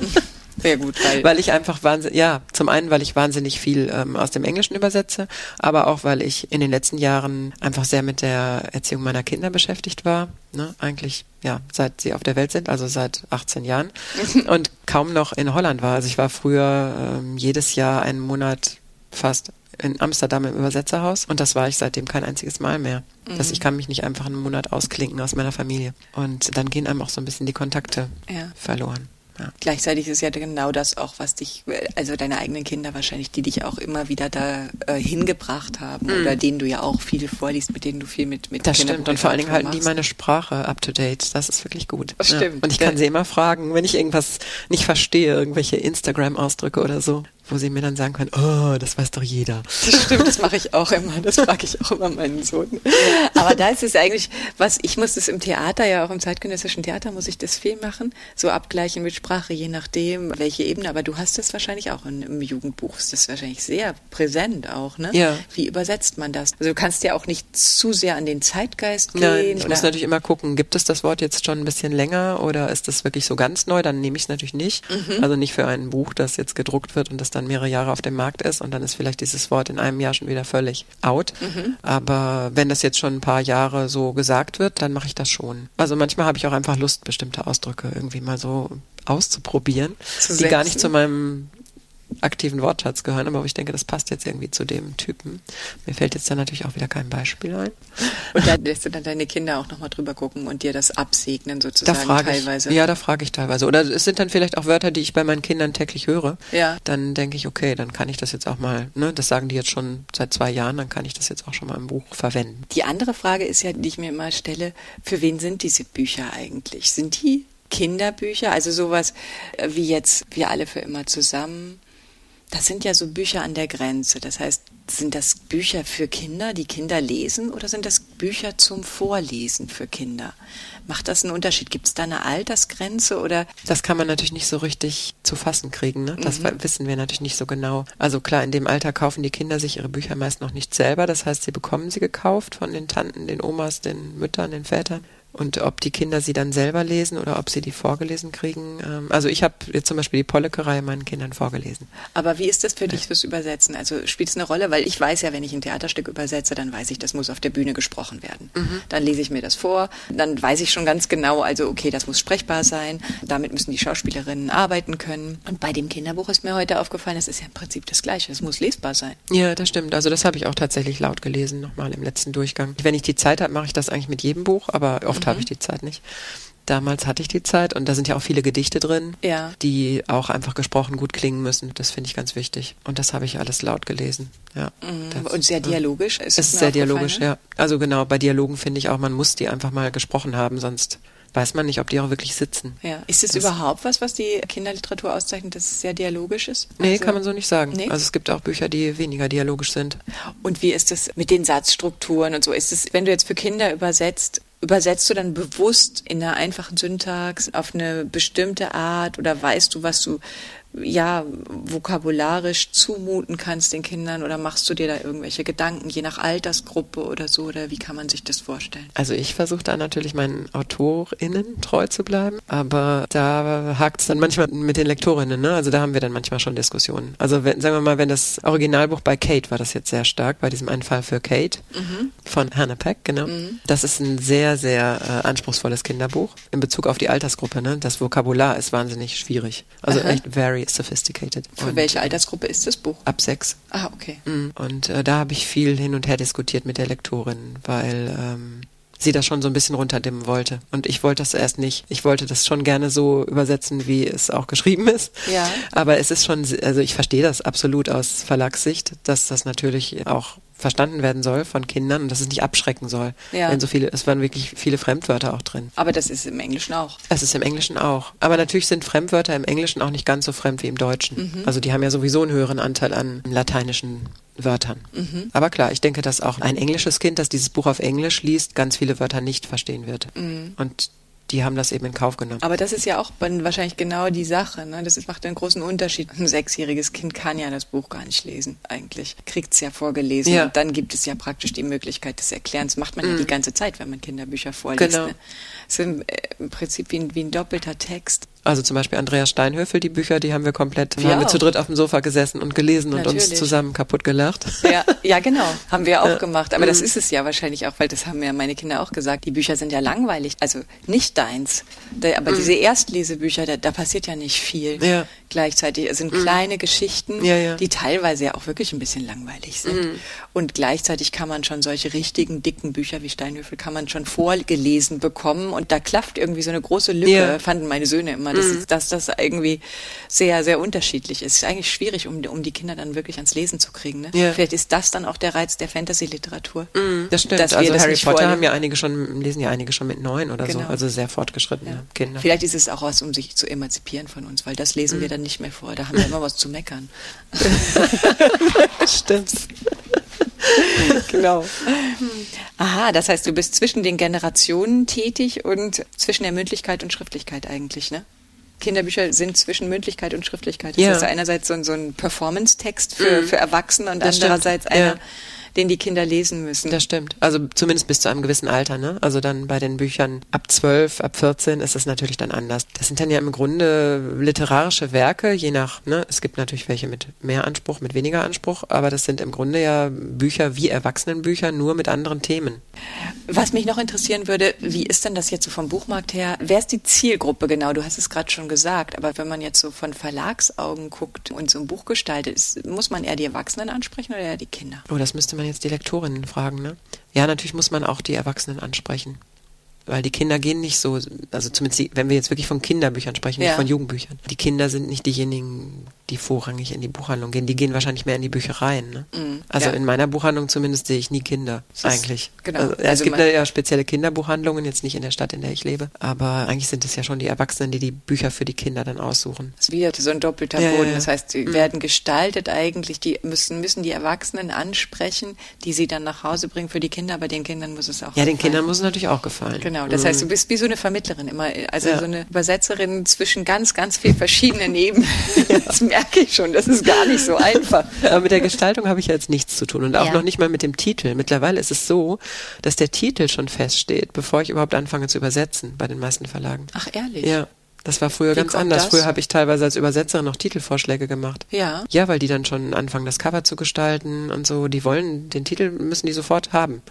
Sehr gut, weil, weil ich einfach wahnsinnig, ja, zum einen, weil ich wahnsinnig viel ähm, aus dem Englischen übersetze, aber auch, weil ich in den letzten Jahren einfach sehr mit der Erziehung meiner Kinder beschäftigt war. Ne? Eigentlich, ja, seit sie auf der Welt sind, also seit 18 Jahren und kaum noch in Holland war. Also ich war früher ähm, jedes Jahr einen Monat fast in Amsterdam im Übersetzerhaus und das war ich seitdem kein einziges Mal mehr. Mhm. Dass ich kann mich nicht einfach einen Monat ausklinken aus meiner Familie. Und dann gehen einem auch so ein bisschen die Kontakte ja. verloren. Ja. Gleichzeitig ist ja genau das auch, was dich, also deine eigenen Kinder wahrscheinlich, die dich auch immer wieder da äh, hingebracht haben mhm. oder denen du ja auch viel vorliest, mit denen du viel mit mit Das stimmt und vor allen Dingen halten die meine Sprache up to date. Das ist wirklich gut. Das stimmt. Ja. Und ich kann sie immer fragen, wenn ich irgendwas nicht verstehe, irgendwelche Instagram-Ausdrücke oder so wo sie mir dann sagen können, oh, das weiß doch jeder. Das stimmt, das mache ich auch immer. Das frage ich auch immer meinen Sohn. Aber da ist es eigentlich, was ich muss das im Theater, ja auch im zeitgenössischen Theater muss ich das viel machen, so abgleichen mit Sprache, je nachdem, welche Ebene. Aber du hast das wahrscheinlich auch in, im Jugendbuch, ist das wahrscheinlich sehr präsent auch, ne? Ja. Wie übersetzt man das? Also du kannst ja auch nicht zu sehr an den Zeitgeist gehen. Nein, ich muss natürlich immer gucken, gibt es das Wort jetzt schon ein bisschen länger oder ist das wirklich so ganz neu? Dann nehme ich es natürlich nicht. Mhm. Also nicht für ein Buch, das jetzt gedruckt wird und das dann dann mehrere Jahre auf dem Markt ist und dann ist vielleicht dieses Wort in einem Jahr schon wieder völlig out. Mhm. Aber wenn das jetzt schon ein paar Jahre so gesagt wird, dann mache ich das schon. Also manchmal habe ich auch einfach Lust, bestimmte Ausdrücke irgendwie mal so auszuprobieren, zu die gar nicht zu meinem aktiven Wortschatz gehören, aber ich denke, das passt jetzt irgendwie zu dem Typen. Mir fällt jetzt dann natürlich auch wieder kein Beispiel ein. Und da lässt du dann deine Kinder auch nochmal drüber gucken und dir das absegnen sozusagen da teilweise. Ich, ja, da frage ich teilweise. Oder es sind dann vielleicht auch Wörter, die ich bei meinen Kindern täglich höre. Ja. Dann denke ich, okay, dann kann ich das jetzt auch mal, ne, das sagen die jetzt schon seit zwei Jahren, dann kann ich das jetzt auch schon mal im Buch verwenden. Die andere Frage ist ja, die ich mir immer stelle, für wen sind diese Bücher eigentlich? Sind die Kinderbücher, also sowas wie jetzt Wir alle für immer zusammen das sind ja so Bücher an der Grenze. Das heißt, sind das Bücher für Kinder, die Kinder lesen, oder sind das Bücher zum Vorlesen für Kinder? Macht das einen Unterschied? Gibt es da eine Altersgrenze oder? Das kann man natürlich nicht so richtig zu fassen kriegen. Ne? Das mhm. wissen wir natürlich nicht so genau. Also klar, in dem Alter kaufen die Kinder sich ihre Bücher meist noch nicht selber. Das heißt, sie bekommen sie gekauft von den Tanten, den Omas, den Müttern, den Vätern. Und ob die Kinder sie dann selber lesen oder ob sie die vorgelesen kriegen. Ähm, also ich habe jetzt zum Beispiel die Polleckerei meinen Kindern vorgelesen. Aber wie ist das für dich fürs Übersetzen? Also spielt es eine Rolle? Weil ich weiß ja, wenn ich ein Theaterstück übersetze, dann weiß ich, das muss auf der Bühne gesprochen werden. Mhm. Dann lese ich mir das vor, dann weiß ich schon ganz genau, also okay, das muss sprechbar sein, damit müssen die Schauspielerinnen arbeiten können. Und bei dem Kinderbuch ist mir heute aufgefallen, es ist ja im Prinzip das Gleiche, es muss lesbar sein. Ja, das stimmt. Also das habe ich auch tatsächlich laut gelesen, nochmal im letzten Durchgang. Wenn ich die Zeit habe, mache ich das eigentlich mit jedem Buch, aber oft oft mhm. habe ich die Zeit nicht. Damals hatte ich die Zeit und da sind ja auch viele Gedichte drin, ja. die auch einfach gesprochen gut klingen müssen. Das finde ich ganz wichtig. Und das habe ich alles laut gelesen. Ja. Mhm. und sehr dialogisch. Ist es ist sehr dialogisch, ja. Also genau, bei Dialogen finde ich auch, man muss die einfach mal gesprochen haben, sonst weiß man nicht, ob die auch wirklich sitzen. Ja. Ist es überhaupt was, was die Kinderliteratur auszeichnet, dass es sehr dialogisch ist? Nee, also, kann man so nicht sagen. Nee? Also es gibt auch Bücher, die weniger dialogisch sind. Und wie ist es mit den Satzstrukturen und so? Ist es, wenn du jetzt für Kinder übersetzt, übersetzt du dann bewusst in einer einfachen Syntax auf eine bestimmte Art oder weißt du, was du ja, vokabularisch zumuten kannst den Kindern oder machst du dir da irgendwelche Gedanken, je nach Altersgruppe oder so, oder wie kann man sich das vorstellen? Also ich versuche da natürlich meinen AutorInnen treu zu bleiben, aber da hakt es dann manchmal mit den Lektorinnen, ne? Also da haben wir dann manchmal schon Diskussionen. Also wenn, sagen wir mal, wenn das Originalbuch bei Kate war das jetzt sehr stark, bei diesem einen Fall für Kate mhm. von Hannah Peck, genau. Mhm. Das ist ein sehr, sehr äh, anspruchsvolles Kinderbuch in Bezug auf die Altersgruppe, ne? Das Vokabular ist wahnsinnig schwierig. Also Aha. echt very sophisticated. Für und welche Altersgruppe ist das Buch? Ab sechs. Ah, okay. Mhm. Und äh, da habe ich viel hin und her diskutiert mit der Lektorin, weil ähm, sie das schon so ein bisschen runterdimmen wollte. Und ich wollte das erst nicht. Ich wollte das schon gerne so übersetzen, wie es auch geschrieben ist. Ja. Aber es ist schon, also ich verstehe das absolut aus Verlagssicht, dass das natürlich auch verstanden werden soll von Kindern und dass es nicht abschrecken soll. Ja. Wenn so viele, es waren wirklich viele Fremdwörter auch drin. Aber das ist im Englischen auch. Es ist im Englischen auch. Aber natürlich sind Fremdwörter im Englischen auch nicht ganz so fremd wie im Deutschen. Mhm. Also die haben ja sowieso einen höheren Anteil an lateinischen Wörtern. Mhm. Aber klar, ich denke, dass auch ein englisches Kind, das dieses Buch auf Englisch liest, ganz viele Wörter nicht verstehen wird. Mhm. Und die haben das eben in Kauf genommen. Aber das ist ja auch wahrscheinlich genau die Sache. Ne? Das macht einen großen Unterschied. Ein sechsjähriges Kind kann ja das Buch gar nicht lesen, eigentlich. Kriegt es ja vorgelesen. Ja. Und dann gibt es ja praktisch die Möglichkeit des Erklärens. Macht man mhm. ja die ganze Zeit, wenn man Kinderbücher vorliest. Genau. Ne? Das ist im, äh, im Prinzip wie ein, wie ein doppelter Text. Also zum Beispiel Andreas Steinhöfel, die Bücher, die haben wir komplett, wir haben wir zu dritt auf dem Sofa gesessen und gelesen Natürlich. und uns zusammen kaputt gelacht. Ja, ja genau, haben wir auch ja. gemacht. Aber mhm. das ist es ja wahrscheinlich auch, weil das haben ja meine Kinder auch gesagt. Die Bücher sind ja langweilig, also nicht deins. Aber mhm. diese Erstlesebücher, da, da, passiert ja nicht viel ja. Gleichzeitig. Es sind mhm. kleine Geschichten, ja, die teilweise ja auch wirklich ein bisschen langweilig sind. Mhm. Und gleichzeitig kann man schon solche richtigen dicken Bücher wie Steinhöfel kann man schon vorgelesen bekommen und da klafft irgendwie so eine große Lücke, fanden meine Söhne immer das mhm. ist, dass das irgendwie sehr, sehr unterschiedlich ist. Es ist eigentlich schwierig, um, um die Kinder dann wirklich ans Lesen zu kriegen. Ne? Ja. Vielleicht ist das dann auch der Reiz der Fantasy-Literatur. Mhm. Das stimmt. also Harry Potter haben ja einige schon, lesen ja einige schon mit neun oder genau. so, also sehr fortgeschrittene ja. Kinder. Vielleicht ist es auch was, um sich zu emanzipieren von uns, weil das lesen mhm. wir dann nicht mehr vor. Da haben wir immer was zu meckern. stimmt. genau. Aha, das heißt, du bist zwischen den Generationen tätig und zwischen der Mündlichkeit und Schriftlichkeit eigentlich, ne? Kinderbücher sind zwischen Mündlichkeit und Schriftlichkeit. Das ja. ist einerseits so, so ein Performance-Text für, mhm. für Erwachsene und das andererseits stimmt. einer, ja den die Kinder lesen müssen. Das stimmt. Also zumindest bis zu einem gewissen Alter, ne? Also dann bei den Büchern ab 12, ab 14 ist es natürlich dann anders. Das sind dann ja im Grunde literarische Werke, je nach, ne? Es gibt natürlich welche mit mehr Anspruch, mit weniger Anspruch, aber das sind im Grunde ja Bücher wie Erwachsenenbücher, nur mit anderen Themen. Was mich noch interessieren würde, wie ist denn das jetzt so vom Buchmarkt her? Wer ist die Zielgruppe genau? Du hast es gerade schon gesagt, aber wenn man jetzt so von Verlagsaugen guckt und so ein Buch gestaltet, ist, muss man eher die Erwachsenen ansprechen oder eher die Kinder? Oh, das müsste man jetzt die Lektorinnen fragen, ne? Ja, natürlich muss man auch die Erwachsenen ansprechen weil die Kinder gehen nicht so, also zumindest die, wenn wir jetzt wirklich von Kinderbüchern sprechen, ja. nicht von Jugendbüchern. Die Kinder sind nicht diejenigen, die vorrangig in die Buchhandlung gehen. Die gehen wahrscheinlich mehr in die Büchereien. Ne? Mm, also ja. in meiner Buchhandlung zumindest sehe ich nie Kinder das eigentlich. Ist, genau. Also, also es gibt ja spezielle Kinderbuchhandlungen, jetzt nicht in der Stadt, in der ich lebe, aber eigentlich sind es ja schon die Erwachsenen, die die Bücher für die Kinder dann aussuchen. Es wird so ein doppelter ja, Boden. Das heißt, sie mm. werden gestaltet eigentlich, die müssen, müssen die Erwachsenen ansprechen, die sie dann nach Hause bringen für die Kinder, aber den Kindern muss es auch Ja, gefallen. den Kindern muss es natürlich auch gefallen. Genau. Das heißt, du mm. bist wie so eine Vermittlerin immer, also so eine Übersetzerin zwischen ganz, ganz viel verschiedenen Ebenen. Das merke ich schon. Das ist gar nicht so einfach. Aber mit der Gestaltung habe ich jetzt nichts zu tun und auch ja. noch nicht mal mit dem Titel. Mittlerweile ist es so, dass der Titel schon feststeht, bevor ich überhaupt anfange zu übersetzen bei den meisten Verlagen. Ach, ehrlich? Ja. Das war früher Wie ganz anders. Das? Früher habe ich teilweise als Übersetzerin noch Titelvorschläge gemacht. Ja. Ja, weil die dann schon anfangen, das Cover zu gestalten und so. Die wollen den Titel, müssen die sofort haben.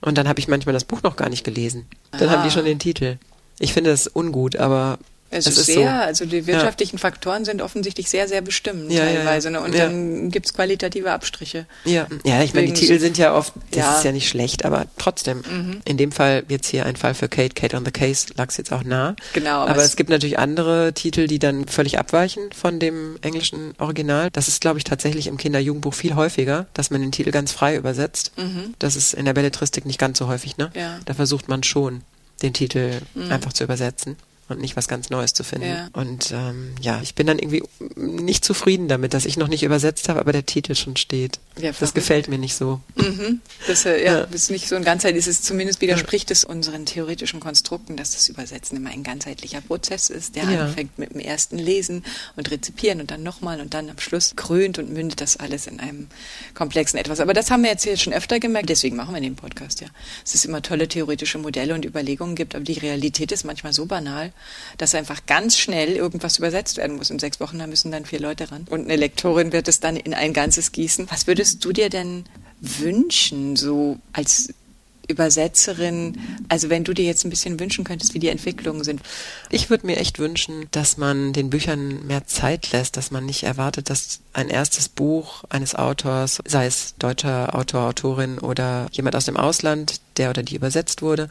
Und dann habe ich manchmal das Buch noch gar nicht gelesen. Dann ah. haben die schon den Titel. Ich finde das ungut, aber es ist, ist sehr, so. also die wirtschaftlichen ja. Faktoren sind offensichtlich sehr, sehr bestimmend ja, teilweise. Ne? Und ja. dann gibt es qualitative Abstriche. Ja, ja ich meine, die Titel sind ja oft, das ist ja nicht schlecht, aber trotzdem. Mhm. In dem Fall jetzt hier ein Fall für Kate, Kate on the Case lag es jetzt auch nah. Genau. Aber, aber es, es gibt natürlich andere Titel, die dann völlig abweichen von dem englischen Original. Das ist, glaube ich, tatsächlich im Kinder-Jugendbuch viel häufiger, dass man den Titel ganz frei übersetzt. Mhm. Das ist in der Belletristik nicht ganz so häufig, ne? Ja. Da versucht man schon, den Titel mhm. einfach zu übersetzen. Und nicht was ganz Neues zu finden. Ja. Und ähm, ja, ich bin dann irgendwie nicht zufrieden damit, dass ich noch nicht übersetzt habe, aber der Titel schon steht. Ja, das gefällt mir nicht so. Mhm. Das, äh, ja, Ja. das ist nicht so ein ganzheitliches, zumindest widerspricht es unseren theoretischen Konstrukten, dass das Übersetzen immer ein ganzheitlicher Prozess ist, der anfängt mit dem ersten Lesen und Rezipieren und dann nochmal und dann am Schluss krönt und mündet das alles in einem komplexen Etwas. Aber das haben wir jetzt hier schon öfter gemerkt, deswegen machen wir den Podcast, ja. Es ist immer tolle theoretische Modelle und Überlegungen gibt, aber die Realität ist manchmal so banal, dass einfach ganz schnell irgendwas übersetzt werden muss. In sechs Wochen, da müssen dann vier Leute ran. Und eine Lektorin wird es dann in ein Ganzes gießen. Was würdest du dir denn wünschen, so als Übersetzerin, also wenn du dir jetzt ein bisschen wünschen könntest, wie die Entwicklungen sind. Ich würde mir echt wünschen, dass man den Büchern mehr Zeit lässt, dass man nicht erwartet, dass ein erstes Buch eines Autors, sei es deutscher Autor, Autorin oder jemand aus dem Ausland, der oder die übersetzt wurde,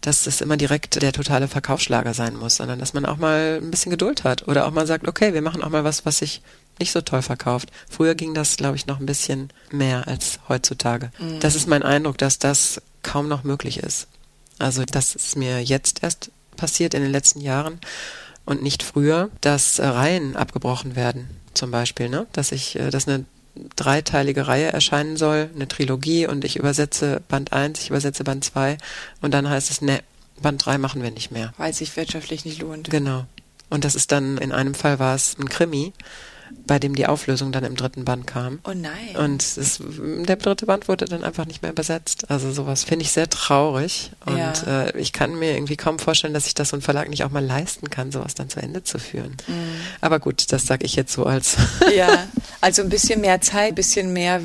dass es immer direkt der totale Verkaufsschlager sein muss, sondern dass man auch mal ein bisschen Geduld hat oder auch mal sagt, okay, wir machen auch mal was, was sich nicht so toll verkauft. Früher ging das, glaube ich, noch ein bisschen mehr als heutzutage. Das ist mein Eindruck, dass das kaum noch möglich ist. Also das ist mir jetzt erst passiert in den letzten Jahren und nicht früher, dass äh, Reihen abgebrochen werden, zum Beispiel, ne? Dass ich, äh, dass eine dreiteilige Reihe erscheinen soll, eine Trilogie und ich übersetze Band 1, ich übersetze Band 2 und dann heißt es, ne, Band 3 machen wir nicht mehr. Weil es sich wirtschaftlich nicht lohnt. Genau. Und das ist dann, in einem Fall war es ein Krimi, bei dem die Auflösung dann im dritten Band kam. Oh nein. Und es, der dritte Band wurde dann einfach nicht mehr übersetzt. Also sowas finde ich sehr traurig. Und Ja. äh, ich kann mir irgendwie kaum vorstellen, dass sich das so ein Verlag nicht auch mal leisten kann, sowas dann zu Ende zu führen. Mhm. Aber gut, das sage ich jetzt so als. Ja, also ein bisschen mehr Zeit, ein bisschen mehr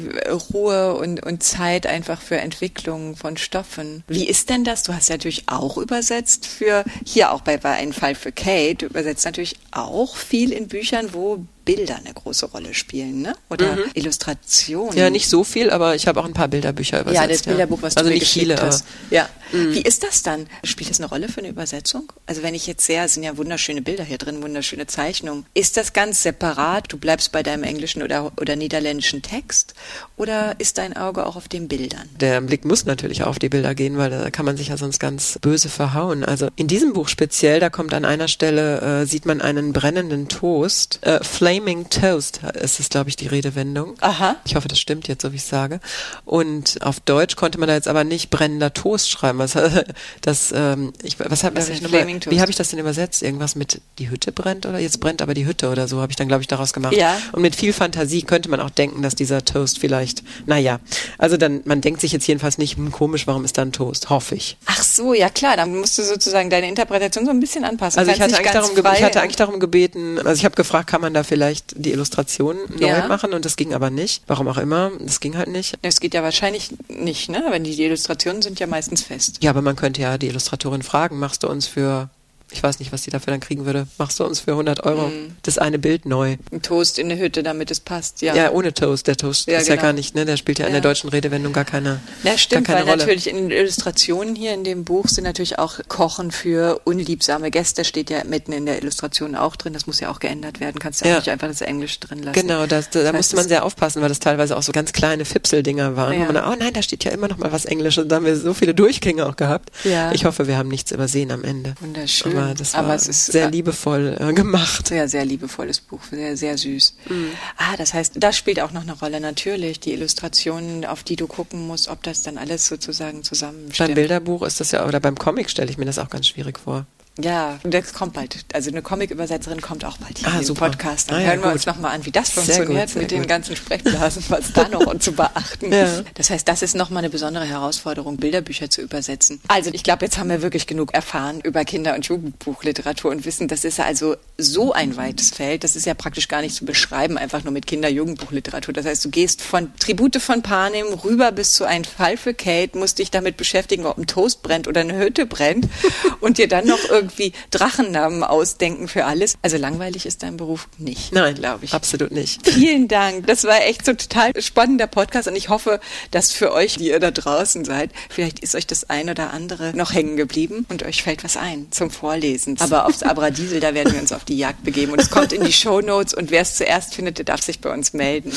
Ruhe und, und Zeit einfach für Entwicklung von Stoffen. Wie ist denn das? Du hast ja natürlich auch übersetzt für, hier auch bei, bei einem Fall für Kate, du übersetzt natürlich auch viel in Büchern, wo Bilder eine große Rolle spielen, ne? Oder Illustrationen. Mhm. ja, nicht so viel, aber ich habe auch ein paar Bilderbücher übersetzt. Ja, das Bilderbuch, was also du mir nicht viele, hast. Ja. Wie ist das dann? Spielt das eine Rolle für eine Übersetzung? Also wenn ich jetzt sehe, es sind ja wunderschöne Bilder hier drin, wunderschöne Zeichnungen. Ist das ganz separat? Du bleibst bei deinem englischen oder, oder niederländischen Text? Oder ist dein Auge auch auf den Bildern? Der Blick muss natürlich auch auf die Bilder gehen, weil da kann man sich ja sonst ganz böse verhauen. Also in diesem Buch speziell, da kommt an einer Stelle, äh, sieht man einen brennenden Toast. Äh, Flaming Toast ist es, glaube ich, die Redewendung. Aha. Ich hoffe, das stimmt jetzt, so wie ich sage. Und auf Deutsch konnte man da jetzt aber nicht brennender Toast schreiben. Was, das, ähm, ich, was hab, Was ich ein noch mal, Flaming Toast? wie habe ich das denn übersetzt? Irgendwas mit die Hütte brennt oder jetzt brennt aber die Hütte oder so habe ich dann, glaube ich, daraus gemacht. Ja. Und mit viel Fantasie könnte man auch denken, dass dieser Toast vielleicht, naja, also dann, man denkt sich jetzt jedenfalls nicht, hm, komisch, warum ist da ein Toast? Hoffe ich. Ach so, ja klar, dann musst du sozusagen deine Interpretation so ein bisschen anpassen. Also ich hatte, darum, ich hatte eigentlich darum gebeten, also ich habe gefragt, kann man da vielleicht die Illustrationen neu Ja. machen und das ging aber nicht. Warum auch immer, das ging halt nicht. Das geht ja wahrscheinlich nicht, ne? Wenn die, die Illustrationen sind ja meistens fest. Ja, aber man könnte ja die Illustratorin fragen, machst du uns für, ich weiß nicht, was die dafür dann kriegen würde, machst du uns für 100 Euro Mhm. das eine Bild neu? Ein Toast in eine Hütte, damit es passt, ja. Ja, ohne Toast. Der Toast Ja, ist ja genau. gar nicht, ne? Der spielt ja in Ja. der deutschen Redewendung gar keine, Ja, stimmt, gar keine weil Rolle. natürlich in den Illustrationen hier in dem Buch sind natürlich auch Kochen für unliebsame Gäste, steht ja mitten in der Illustration auch drin. Das muss ja auch geändert werden. Kannst ja, Ja. nicht einfach das Englisch drin lassen. Genau, das, da, da musste man sehr aufpassen, weil das teilweise auch so ganz kleine Fipseldinger waren. Ja. Man, dann, oh nein, da steht ja immer noch mal was Englisches. Und da haben wir so viele Durchgänge auch gehabt. Ja. Ich hoffe, wir haben nichts übersehen am Ende. Wunderschön. Aber das war Aber es ist, sehr äh, liebevoll äh, gemacht. Sehr, sehr liebevolles Buch, sehr, sehr süß. Mhm. Ah, das heißt, das spielt auch noch eine Rolle, natürlich. Die Illustrationen, auf die du gucken musst, ob das dann alles sozusagen Beim zusammenstimmt. Bilderbuch ist das ja, oder beim Comic stelle ich mir das auch ganz schwierig vor. Ja, das kommt bald. Also eine Comic-Übersetzerin kommt auch bald hier Ah, in den. Podcast. Dann Ah, ja, hören wir gut. uns nochmal an, wie das Sehr funktioniert gut, sehr mit den gut. ganzen Sprechblasen, was da noch zu beachten. Ja. Das heißt, das ist nochmal eine besondere Herausforderung, Bilderbücher zu übersetzen. Also ich glaube, jetzt haben wir wirklich genug erfahren über Kinder- und Jugendbuchliteratur und wissen, das ist also so ein weites Feld. Das ist ja praktisch gar nicht zu beschreiben, einfach nur mit Kinder-Jugendbuchliteratur. Das heißt, du gehst von Tribute von Panem rüber bis zu Ein Fall für Kate, musst dich damit beschäftigen, ob ein Toast brennt oder eine Hütte brennt und dir dann noch irgendwie Drachennamen ausdenken für alles. Also langweilig ist dein Beruf nicht. Nein, glaube ich. Absolut nicht. Vielen Dank. Das war echt so total spannender Podcast und ich hoffe, dass für euch, die ihr da draußen seid, vielleicht ist euch das ein oder andere noch hängen geblieben und euch fällt was ein zum Vorlesen. Aber aufs Abradiesel, da werden wir uns auf die Jagd begeben und es kommt in die Shownotes und wer es zuerst findet, der darf sich bei uns melden.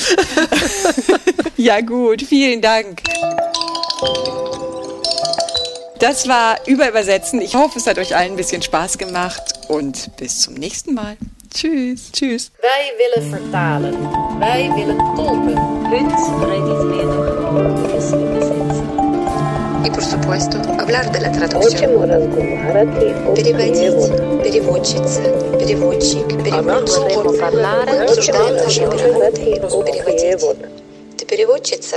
ja gut, vielen Dank. Das war Überübersetzen. Ich hoffe, es hat euch allen ein bisschen Spaß gemacht und bis zum nächsten Mal. Tschüss. Tschüss. Wij willen vertalen. Wij willen tolken. Heute redet wir noch das Übersetzen. И, por supuesto, hablar de la traducción. Переводить, переводчица, переводчик, переводчик. Vorremmo parlare Обсуждаем наши переводы. Переводить. Ты переводчица?